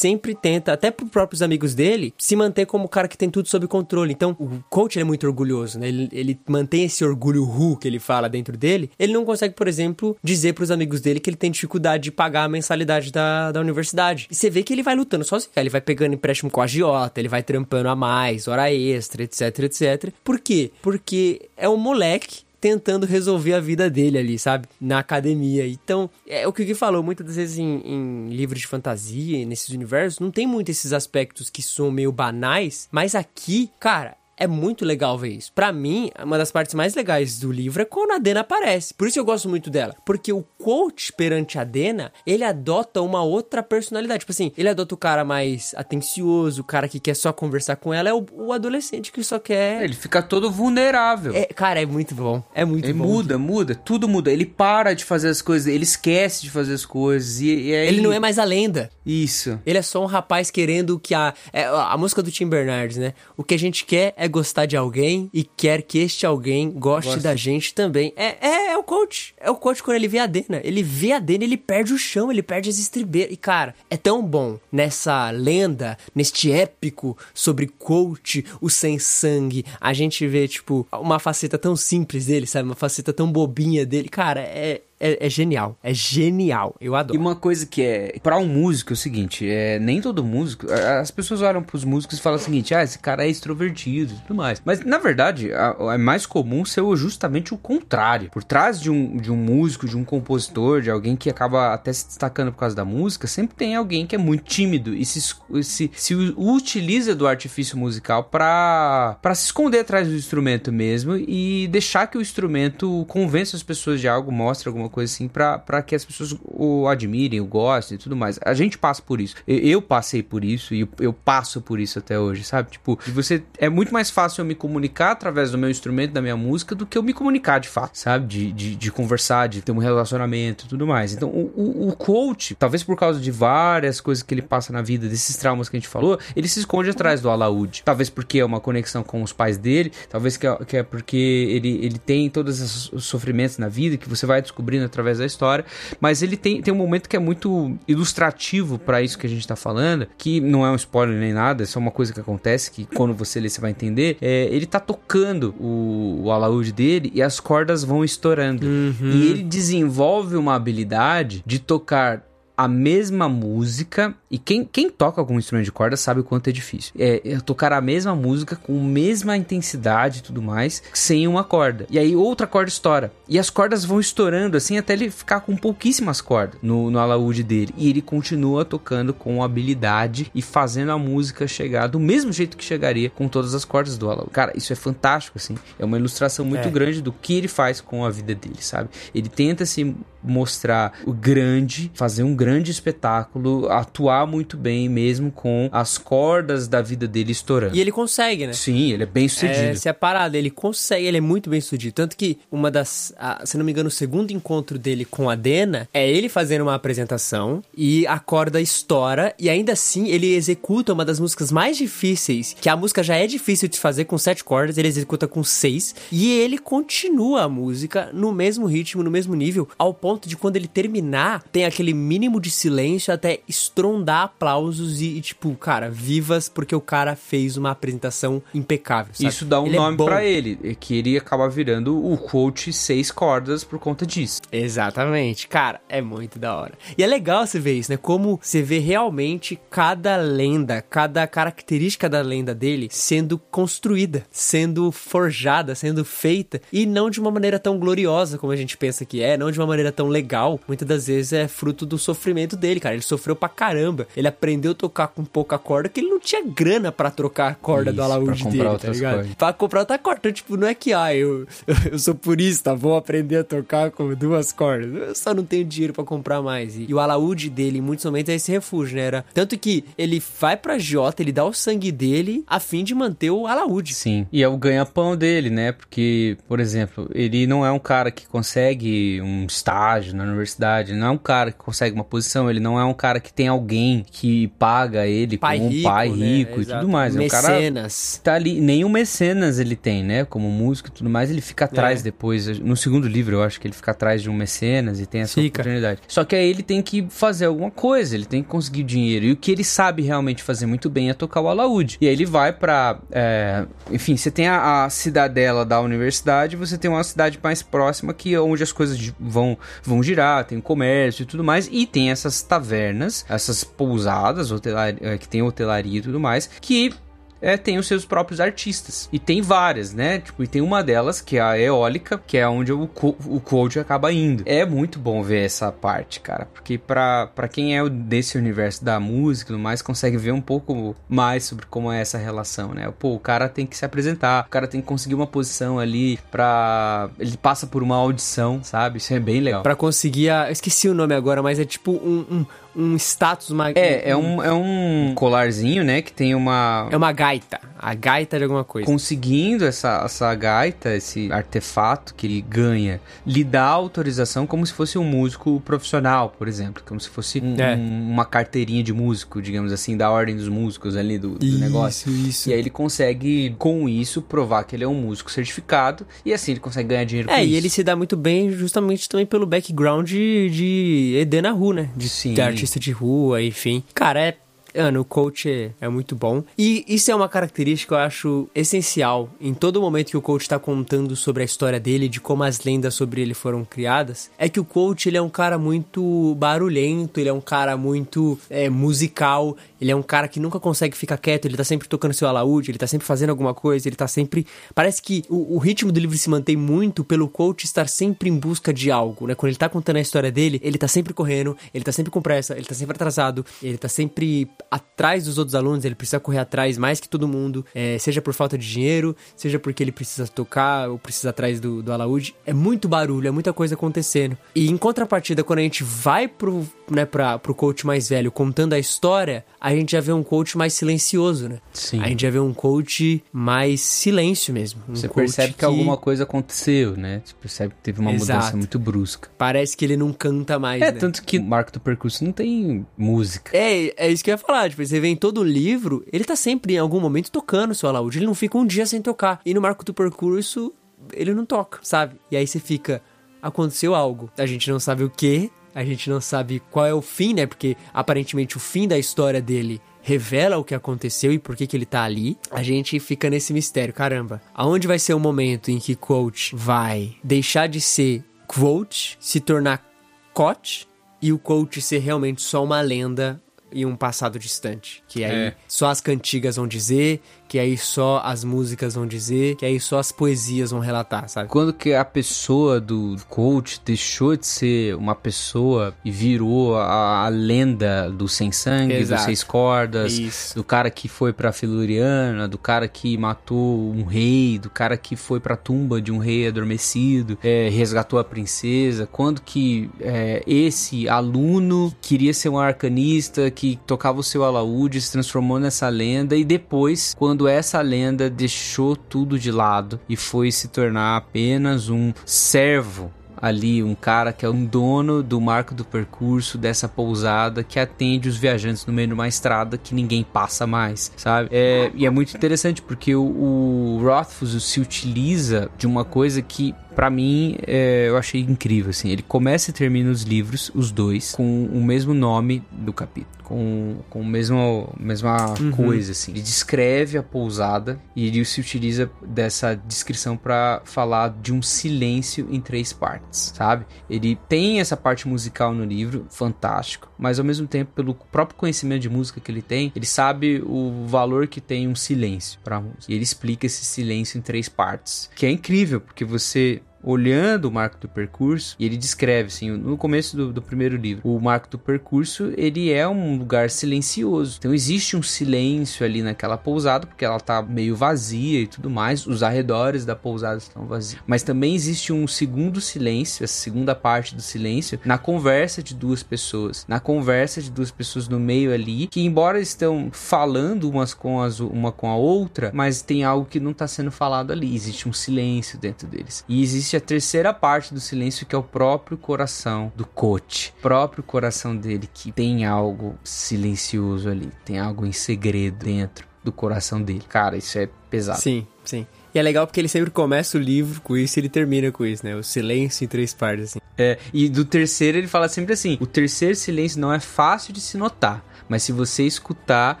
tenta, até para próprios amigos dele, se manter como o cara que tem tudo sob controle. Então, o coach é muito orgulhoso, né? Ele, ele mantém esse orgulho ru que ele fala dentro dele. Ele não consegue, por exemplo, dizer para os amigos dele que ele tem dificuldade de pagar a mensalidade da, da universidade. E você vê que ele vai lutando sozinho. Ele vai pegando empréstimo com a agiota, ele vai trampando a mais, hora extra, etc, etc. Por quê? Porque é um moleque tentando resolver a vida dele ali, sabe? Na academia. Então, é o que o Gui falou, muitas vezes em, em livros de fantasia, nesses universos, não tem muito esses aspectos que são meio banais, mas aqui, cara, é muito legal ver isso. Para mim, uma das partes mais legais do livro é quando a Dena aparece. Por isso eu gosto muito dela. Porque o coach perante a Dena, ele adota uma outra personalidade. Tipo assim, ele adota o cara mais atencioso, o cara que quer só conversar com ela, é o, o adolescente que só quer. Ele fica todo vulnerável. É, cara, é muito bom. É muito ele bom. muda, muda, tudo muda. Ele para de fazer as coisas, ele esquece de fazer as coisas. E, e aí... Ele não é mais a lenda. Isso. Ele é só um rapaz querendo que a. É, a música do Tim Bernardes, né? O que a gente quer é gostar de alguém e quer que este alguém goste Gosta. da gente também. É, é, é, o coach. É o coach quando ele vê a Dena. Ele vê a Dena, ele perde o chão, ele perde as estribeiras. E, cara, é tão bom nessa lenda, neste épico sobre coach, o sem sangue. A gente vê, tipo, uma faceta tão simples dele, sabe? Uma faceta tão bobinha dele. Cara, é, é, é, genial. É genial. Eu adoro. E uma coisa que é. para um músico é o seguinte: é, nem todo músico. As pessoas olham pros músicos e falam o seguinte: ah, esse cara é extrovertido e tudo mais. Mas, na verdade, é mais comum ser justamente o contrário. Por trás de um, de um músico, de um compositor, de alguém que acaba até se destacando por causa da música, sempre tem alguém que é muito tímido e se, se, se utiliza do artifício musical para se esconder atrás do instrumento mesmo e deixar que o instrumento convença as pessoas de algo, mostre alguma alguma coisa assim, para que as pessoas o admirem, o gostem e tudo mais. A gente passa por isso. Eu, passei por isso e eu, passo por isso até hoje, sabe? Tipo, você é muito mais fácil eu me comunicar através do meu instrumento, da minha música, do que eu me comunicar de fato, sabe? De, de, de conversar, de ter um relacionamento e tudo mais. Então, o, o, o coach, talvez por causa de várias coisas que ele passa na vida, desses traumas que a gente falou, ele se esconde atrás do alaúde. Talvez porque é uma conexão com os pais dele, talvez que é, que é porque ele, ele tem todos os sofrimentos na vida que você vai descobrir descobrindo através da história. Mas ele tem, tem um momento que é muito ilustrativo para isso que a gente tá falando, que não é um spoiler nem nada, é só uma coisa que acontece, que quando você lê você vai entender. É, ele tá tocando o, o alaúde dele e as cordas vão estourando. Uhum. E ele desenvolve uma habilidade de tocar a mesma música. E quem, quem toca algum instrumento de corda sabe o quanto é difícil. É, é tocar a mesma música com a mesma intensidade e tudo mais, sem uma corda. E aí outra corda estoura. E as cordas vão estourando assim até ele ficar com pouquíssimas cordas no, no alaúde dele. E ele continua tocando com habilidade e fazendo a música chegar do mesmo jeito que chegaria com todas as cordas do alaúde. Cara, isso é fantástico, assim. É uma ilustração muito é. grande do que ele faz com a vida dele, sabe? Ele tenta se mostrar o grande, fazer um grande espetáculo, atuar muito bem mesmo com as cordas da vida dele estourando. E ele consegue, né? Sim, ele é bem sucedido. É, se é parado, ele consegue, ele é muito bem sucedido. Tanto que uma das, a, se não me engano, o segundo encontro dele com a Dena é ele fazendo uma apresentação e a corda estoura e ainda assim ele executa uma das músicas mais difíceis, que a música já é difícil de fazer com sete cordas, ele executa com seis e ele continua a música no mesmo ritmo, no mesmo nível, ao ponto de quando ele terminar, tem aquele mínimo mínimo de silêncio até estrondar aplausos e, e, tipo, cara, vivas porque o cara fez uma apresentação impecável. Sabe? Isso dá um ele é nome bom. pra ele, é que ele acaba virando o quote seis cordas por conta disso. Exatamente. Cara, é muito da hora. E é legal você ver isso, né? Como você vê realmente cada lenda, cada característica da lenda dele sendo construída, sendo forjada, sendo feita e não de uma maneira tão gloriosa como a gente pensa que é, não de uma maneira tão legal. Muitas das vezes é fruto do sofrimento dele, cara. Ele sofreu pra caramba. Ele aprendeu a tocar com pouca corda que ele não tinha grana pra trocar a corda Isso, do alaúde dele, tá ligado? cordas. Pra comprar outra corda. Então, tipo, não é que, ah, eu, eu sou purista, vou aprender a tocar com duas cordas. Eu só não tenho dinheiro pra comprar mais. E, e o alaúde dele, em muitos momentos, é esse refúgio, né? Era, tanto que ele vai pra Jota, ele dá o sangue dele a fim de manter o alaúde. Sim. E é o ganha-pão dele, né? Porque, por exemplo, ele não é um cara que consegue um estágio na universidade, não é um cara que consegue uma posição, ele não é um cara que tem alguém que paga ele Pai como um rico, pai né? rico e Exato. tudo mais. É um cara Mecenas. tá ali, nenhum mecenas ele tem, né? Como músico e tudo mais, ele fica atrás É. depois. No segundo livro, eu acho que ele fica atrás de um mecenas e tem essa Fica. oportunidade. Só que aí ele tem que fazer alguma coisa, ele tem que conseguir dinheiro. E o que ele sabe realmente fazer muito bem é tocar o alaúde. E aí ele vai pra. é, enfim, você tem a, a cidadela da universidade, você tem uma cidade mais próxima que é onde as coisas vão, vão girar, tem o comércio e tudo mais. E tem essas tavernas, essas pousadas hotelar, é, que tem hotelaria e tudo mais, que é, tem os seus próprios artistas. E tem várias, né? Tipo, e tem uma delas, que é a eólica, que é onde o, co- o coach acaba indo. É muito bom ver essa parte, cara. Porque pra quem é desse universo da música e mais, consegue ver um pouco mais sobre como é essa relação, né? Pô, o cara tem que se apresentar, o cara tem que conseguir uma posição ali pra... Ele passa por uma audição, sabe? Isso é bem legal. Pra conseguir a. Eu esqueci o nome agora, mas é tipo um, um, um status. Uma, É, é um, é um colarzinho, né? Que tem uma, É uma gaita. A gaita de alguma coisa. conseguindo essa, essa gaita, esse artefato que ele ganha, lhe dá autorização como se fosse um músico profissional, por exemplo. Como se fosse um- É. um- uma carteirinha de músico, digamos assim, da ordem dos músicos ali do, do negócio. isso. E aí ele consegue, com isso, provar que ele é um músico certificado e assim ele consegue ganhar dinheiro com É, isso. e ele se dá muito bem justamente também pelo background de, de Edena Ru, né? De, Sim. de artista de rua, enfim. Cara, é. Mano, o coach é, é muito bom. E isso é uma característica que eu acho essencial em todo momento que o coach tá contando sobre a história dele, de como as lendas sobre ele foram criadas. É que o coach, ele é um cara muito barulhento, ele é um cara muito é, musical, ele é um cara que nunca consegue ficar quieto, ele tá sempre tocando seu alaúde, ele tá sempre fazendo alguma coisa, ele tá sempre. Parece que o, o ritmo do livro se mantém muito pelo coach estar sempre em busca de algo, né? Quando ele tá contando a história dele, ele tá sempre correndo, ele tá sempre com pressa, ele tá sempre atrasado, ele tá sempre atrás dos outros alunos, ele precisa correr atrás mais que todo mundo, é, seja por falta de dinheiro, seja porque ele precisa tocar ou precisa atrás do, do alaúde. É muito barulho, é muita coisa acontecendo. E em contrapartida, quando a gente vai pro, né, pra, pro coach mais velho contando a história, a gente já vê um coach mais silencioso, né? Sim. A gente já vê um coach mais silêncio mesmo. Um Você percebe que, alguma coisa aconteceu, né? Você percebe que teve uma mudança Exato. muito brusca. Parece que ele não canta mais, É, né? tanto que o Marco do Percurso não tem música. É, é isso que eu ia falar. Tipo, você vê em todo livro, ele tá sempre em algum momento tocando o seu alaúde. Ele não fica um dia sem tocar. E no marco do percurso, ele não toca, sabe? E aí você fica. Aconteceu algo. A gente não sabe o que, a gente não sabe qual é o fim, né? Porque aparentemente o fim da história dele revela o que aconteceu e por que, que ele tá ali. A gente fica nesse mistério. Caramba, aonde vai ser o momento em que Coach vai deixar de ser Quote, se tornar Coach e o coach ser realmente só uma lenda e um passado distante. Que aí É. só as cantigas vão dizer, que aí só as músicas vão dizer, que aí só as poesias vão relatar, sabe? Quando que a pessoa do coach deixou de ser uma pessoa e virou a, a lenda do sem sangue, Exato. dos seis cordas, Isso. do cara que foi pra Feluriana, do cara que matou um rei, do cara que foi pra tumba de um rei adormecido, é, resgatou a princesa. Quando que é, esse aluno queria ser um arcanista que tocava o seu alaúde, se transformou nessa lenda e depois, quando essa lenda deixou tudo de lado e foi se tornar apenas um servo ali um cara que é um dono do marco do percurso dessa pousada que atende os viajantes no meio de uma estrada que ninguém passa mais, sabe? É, e é muito interessante porque o, o Rothfuss se utiliza de uma coisa que Pra mim, é, eu achei incrível, assim. Ele começa e termina os livros, os dois, com o mesmo nome do capítulo. Com, com a mesma, mesma Uhum. coisa, assim. Ele descreve a pousada e ele se utiliza dessa descrição pra falar de um silêncio em três partes, sabe? Ele tem essa parte musical no livro, fantástico, mas ao mesmo tempo, pelo próprio conhecimento de música que ele tem, ele sabe o valor que tem um silêncio pra música. E ele explica esse silêncio em três partes, que é incrível, porque você olhando o marco do percurso, e ele descreve, assim, no começo do, do primeiro livro, o marco do percurso, ele é um lugar silencioso. Então existe um silêncio ali naquela pousada, porque ela tá meio vazia e tudo mais, os arredores da pousada estão vazios. Mas também existe um segundo silêncio, essa segunda parte do silêncio, na conversa de duas pessoas. Na conversa de duas pessoas no meio ali, que embora estão falando umas com as, uma com a outra, mas tem algo que não está sendo falado ali. Existe um silêncio dentro deles. E existe a terceira parte do silêncio, que é o próprio coração do coach. O próprio coração dele, que tem algo silencioso ali, tem algo em segredo dentro do coração dele. Cara, isso é pesado. Sim, sim. E é legal porque ele sempre começa o livro com isso e ele termina com isso, né? O silêncio em três partes, assim. É, e do terceiro ele fala sempre assim: o terceiro silêncio não é fácil de se notar. Mas se você escutar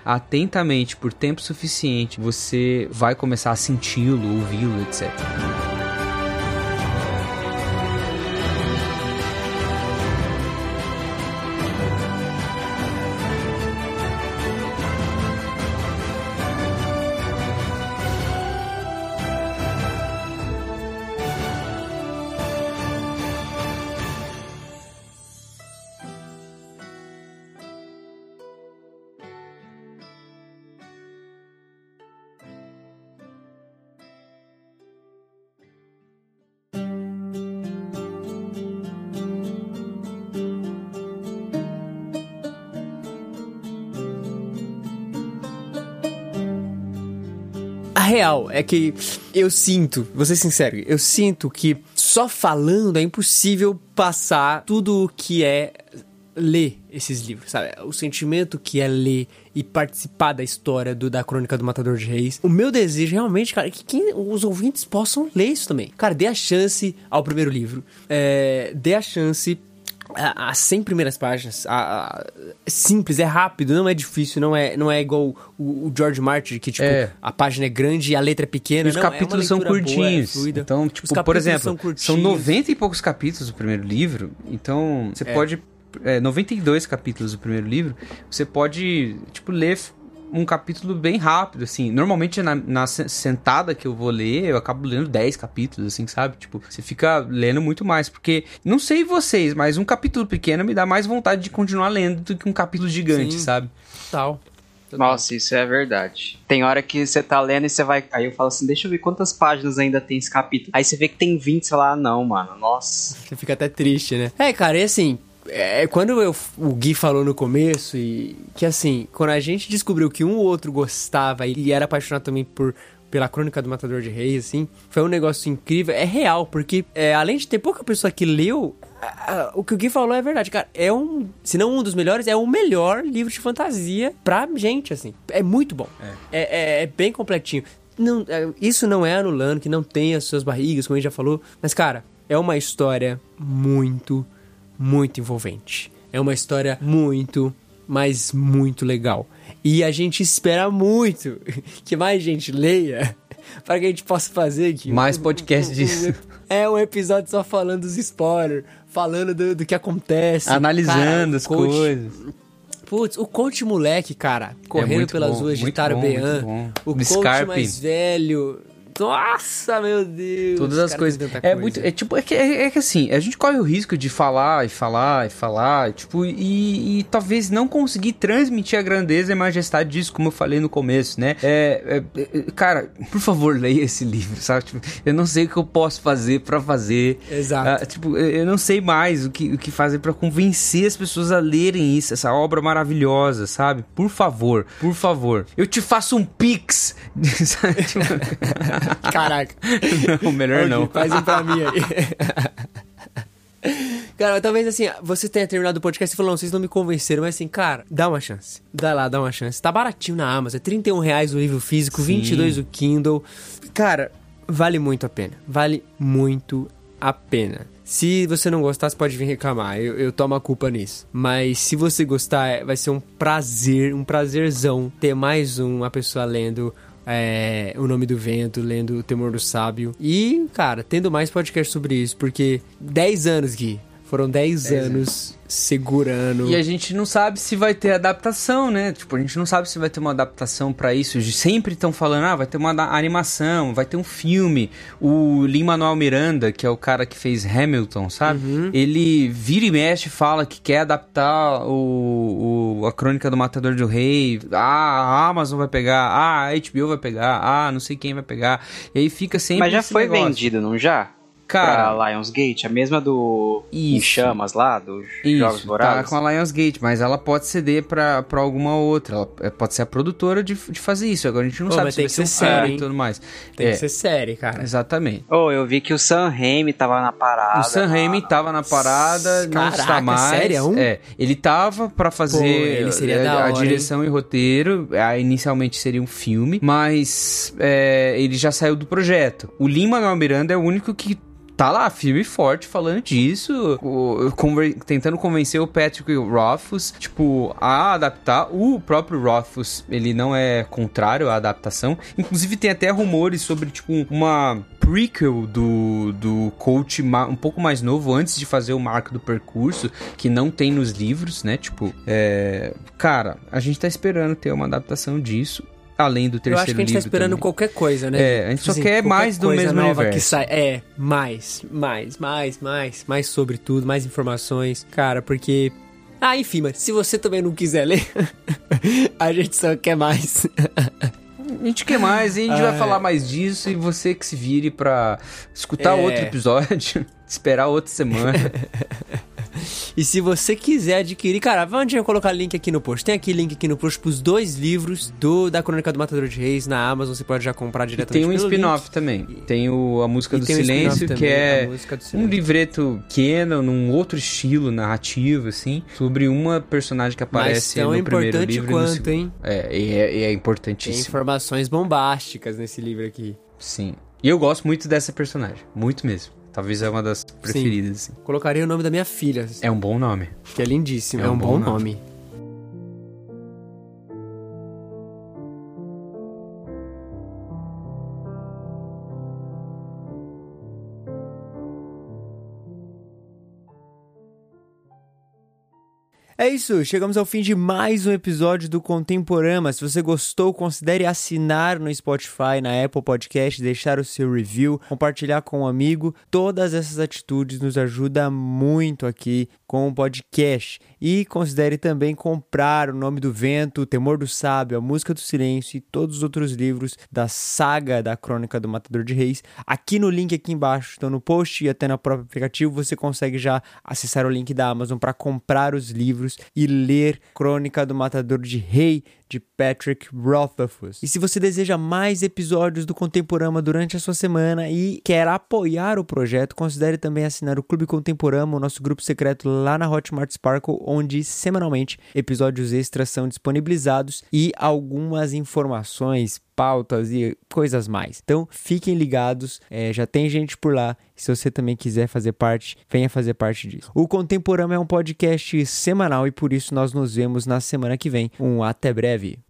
atentamente por tempo suficiente, você vai começar a senti-lo, ouvi-lo, etc. real é que eu sinto, vou ser sincero, eu sinto que só falando é impossível passar tudo o que é ler esses livros, sabe? O sentimento que é ler e participar da história do, da Crônica do Matador de Reis. O meu desejo realmente, cara, é que quem- os ouvintes possam ler isso também. Cara, dê a chance ao primeiro livro. É, dê a chance as 100 primeiras páginas, a- a- é simples, é rápido, não é difícil, não é, não é igual o, o George Martin, que, tipo, É. a página é grande e a letra é pequena. E os não, é capítulos são leitura boa, é curtinhos. fluida. então, Os tipo, por exemplo, são são, curtinhos. 90 e poucos capítulos do primeiro livro. Então, você pode. É, 92 capítulos do primeiro livro. Você pode, tipo, ler um capítulo bem rápido, assim. Normalmente, na, na se- sentada que eu vou ler, eu acabo lendo 10 capítulos, assim, sabe? Tipo, você fica lendo muito mais. Porque, não sei vocês, mas um capítulo pequeno me dá mais vontade de continuar lendo do que um capítulo gigante, Sim. sabe? Total. Nossa, isso é verdade. Tem hora que você tá lendo e você vai. Aí eu falo assim, deixa eu ver quantas páginas ainda tem esse capítulo. Aí você vê que tem 20, você fala, ah, não, mano, nossa. Você fica até triste, né? É, cara, e assim, é, quando eu, o Gui falou no começo, e que assim, quando a gente descobriu que um ou outro gostava e era apaixonado também por pela crônica do Matador de Reis, assim, foi um negócio incrível. É real, porque é, além de ter pouca pessoa que leu, a- a- o que o Gui falou é verdade, cara. É um, se não um dos melhores, é o melhor livro de fantasia pra gente, assim. É muito bom. É, é- é bem completinho. Não, é, isso não é anulando que não tem as suas barrigas, como a gente já falou, mas, cara, é uma história muito, muito envolvente. É uma história muito, mas muito legal. E a gente espera muito que mais gente leia para que a gente possa fazer aqui. Mais podcast disso. É um episódio só falando dos spoilers, falando do, do que acontece. Analisando Cara, as coach- coisas. Putz, o coach moleque, cara, correndo muito pelas bom, ruas de Tarbean. O coach mais velho. Nossa, meu Deus. Todas as coisas. É coisa. muito. É tipo, é que, é, é que assim, a gente corre o risco de falar e falar e falar, tipo, e, e talvez não conseguir transmitir a grandeza e majestade disso, como eu falei no começo, né? É, é, é, cara, por favor, leia esse livro, sabe? Tipo, eu não sei o que eu posso fazer pra fazer. Exato. Ah, tipo, eu não sei mais o que, o que fazer pra convencer as pessoas a lerem isso, essa obra maravilhosa, sabe? Por favor, por favor. Eu te faço um pix. sabe? Tipo, Caraca. não, melhor Ô, não. Faz um pra mim aí. Cara, talvez assim, você tenha terminado o podcast e falou, não, vocês não me convenceram, mas assim, cara, dá uma chance. Dá lá, dá uma chance. Tá baratinho na Amazon, é 31 reais o livro físico, Sim. 22 o Kindle. Cara, vale muito a pena. Vale muito a pena. Se você não gostar, você pode vir reclamar. Eu, eu tomo a culpa nisso. Mas se você gostar, é, vai ser um prazer, um prazerzão ter mais uma pessoa lendo é, O Nome do Vento, lendo O Temor do Sábio. E, cara, tendo mais podcast sobre isso, porque 10 anos, Gui. Foram 10 anos, anos segurando. E a gente não sabe se vai ter adaptação, né? Tipo, a gente não sabe se vai ter uma adaptação para isso. Sempre estão falando, ah, vai ter uma animação, vai ter um filme. O Lin-Manuel Miranda, que é o cara que fez Hamilton, sabe? Uhum. Ele vira e mexe fala que quer adaptar o, o, a Crônica do Matador do Rei. Ah, a Amazon vai pegar. Ah, a HBO vai pegar. Ah, não sei quem vai pegar. E aí fica sempre Mas já foi negócio. vendido, não já? Cara, pra Lionsgate, a mesma do Isso. Chamas lá, dos Isso, Jogos tá Vorazes. Tá com a Lionsgate, mas ela pode ceder pra, pra alguma outra. Ela é, pode ser a produtora de, de fazer isso. Agora a gente não sabe se vai ser um série e tudo mais. Tem é, que ser série, cara. Exatamente. Oh, eu vi que o Sam Raimi tava na parada. O Sam Raimi tava na parada, Caraca, não está mais. Sério? É, ele tava pra fazer Pô, ele seria é, a, hora, direção hein? e roteiro. Inicialmente seria um filme, mas é, ele já saiu do projeto. O Lima Manuel Miranda é o único que tá lá firme e forte falando disso, o, conver, tentando convencer o Patrick Rothfuss, tipo, a adaptar. O próprio Rothfuss, ele não é contrário à adaptação. Inclusive tem até rumores sobre, tipo, uma prequel do, do coach um pouco mais novo, antes de fazer o marco do percurso, que não tem nos livros, né? Tipo, é... Cara, a gente tá esperando ter uma adaptação disso além do terceiro livro. Eu acho que a gente tá esperando também. qualquer coisa, né? É, a gente só assim, quer mais do mesmo universo. Que sai. É, mais, mais, mais, mais, mais sobre tudo, mais informações. Cara, porque. Ah, enfim, mas se você também não quiser ler, a gente só quer mais. A gente quer mais, e a gente ah, vai é. falar mais disso e você que se vire pra escutar é. outro episódio, esperar outra semana. E se você quiser adquirir, cara, vamos eu colocar link aqui no post. Tem aqui link aqui no post pros dois livros do da Crônica do Matador de Reis na Amazon. Você pode já comprar diretamente. E tem um spin-off também. Tem o A Música e do Silêncio, um que é um livreto pequeno, num outro estilo narrativo, assim, sobre uma personagem que aparece no primeiro livro. Quanto, hein? É, e é, é importantíssimo. Tem informações bombásticas nesse livro aqui. Sim. E eu gosto muito dessa personagem. Muito mesmo. Talvez é uma das preferidas. Assim. Colocaria o nome da minha filha. É um bom nome. Que é lindíssimo. É, é um, um, bom, bom nome. nome. É isso, chegamos ao fim de mais um episódio do Contemporama. Se você gostou, considere assinar no Spotify, na Apple Podcast, deixar o seu review, compartilhar com um amigo. Todas essas atitudes nos ajudam muito aqui com o podcast. E considere também comprar O Nome do Vento, O Temor do Sábio, A Música do Silêncio e todos os outros livros da saga da Crônica do Matador de Reis. Aqui no link aqui embaixo, então no post e até no próprio aplicativo, você consegue já acessar o link da Amazon para comprar os livros e ler Crônica do Matador de Rei de Patrick Rothfuss. E se você deseja mais episódios do Contemporama durante a sua semana e quer apoiar o projeto, considere também assinar o Clube Contemporama, o nosso grupo secreto lá na Hotmart Sparkle, onde semanalmente episódios extras são disponibilizados e algumas informações, pautas e coisas mais. Então fiquem ligados, é, já tem gente por lá. Se você também quiser fazer parte, venha fazer parte disso. O Contemporama é um podcast semanal e por isso nós nos vemos na semana que vem. Um até breve.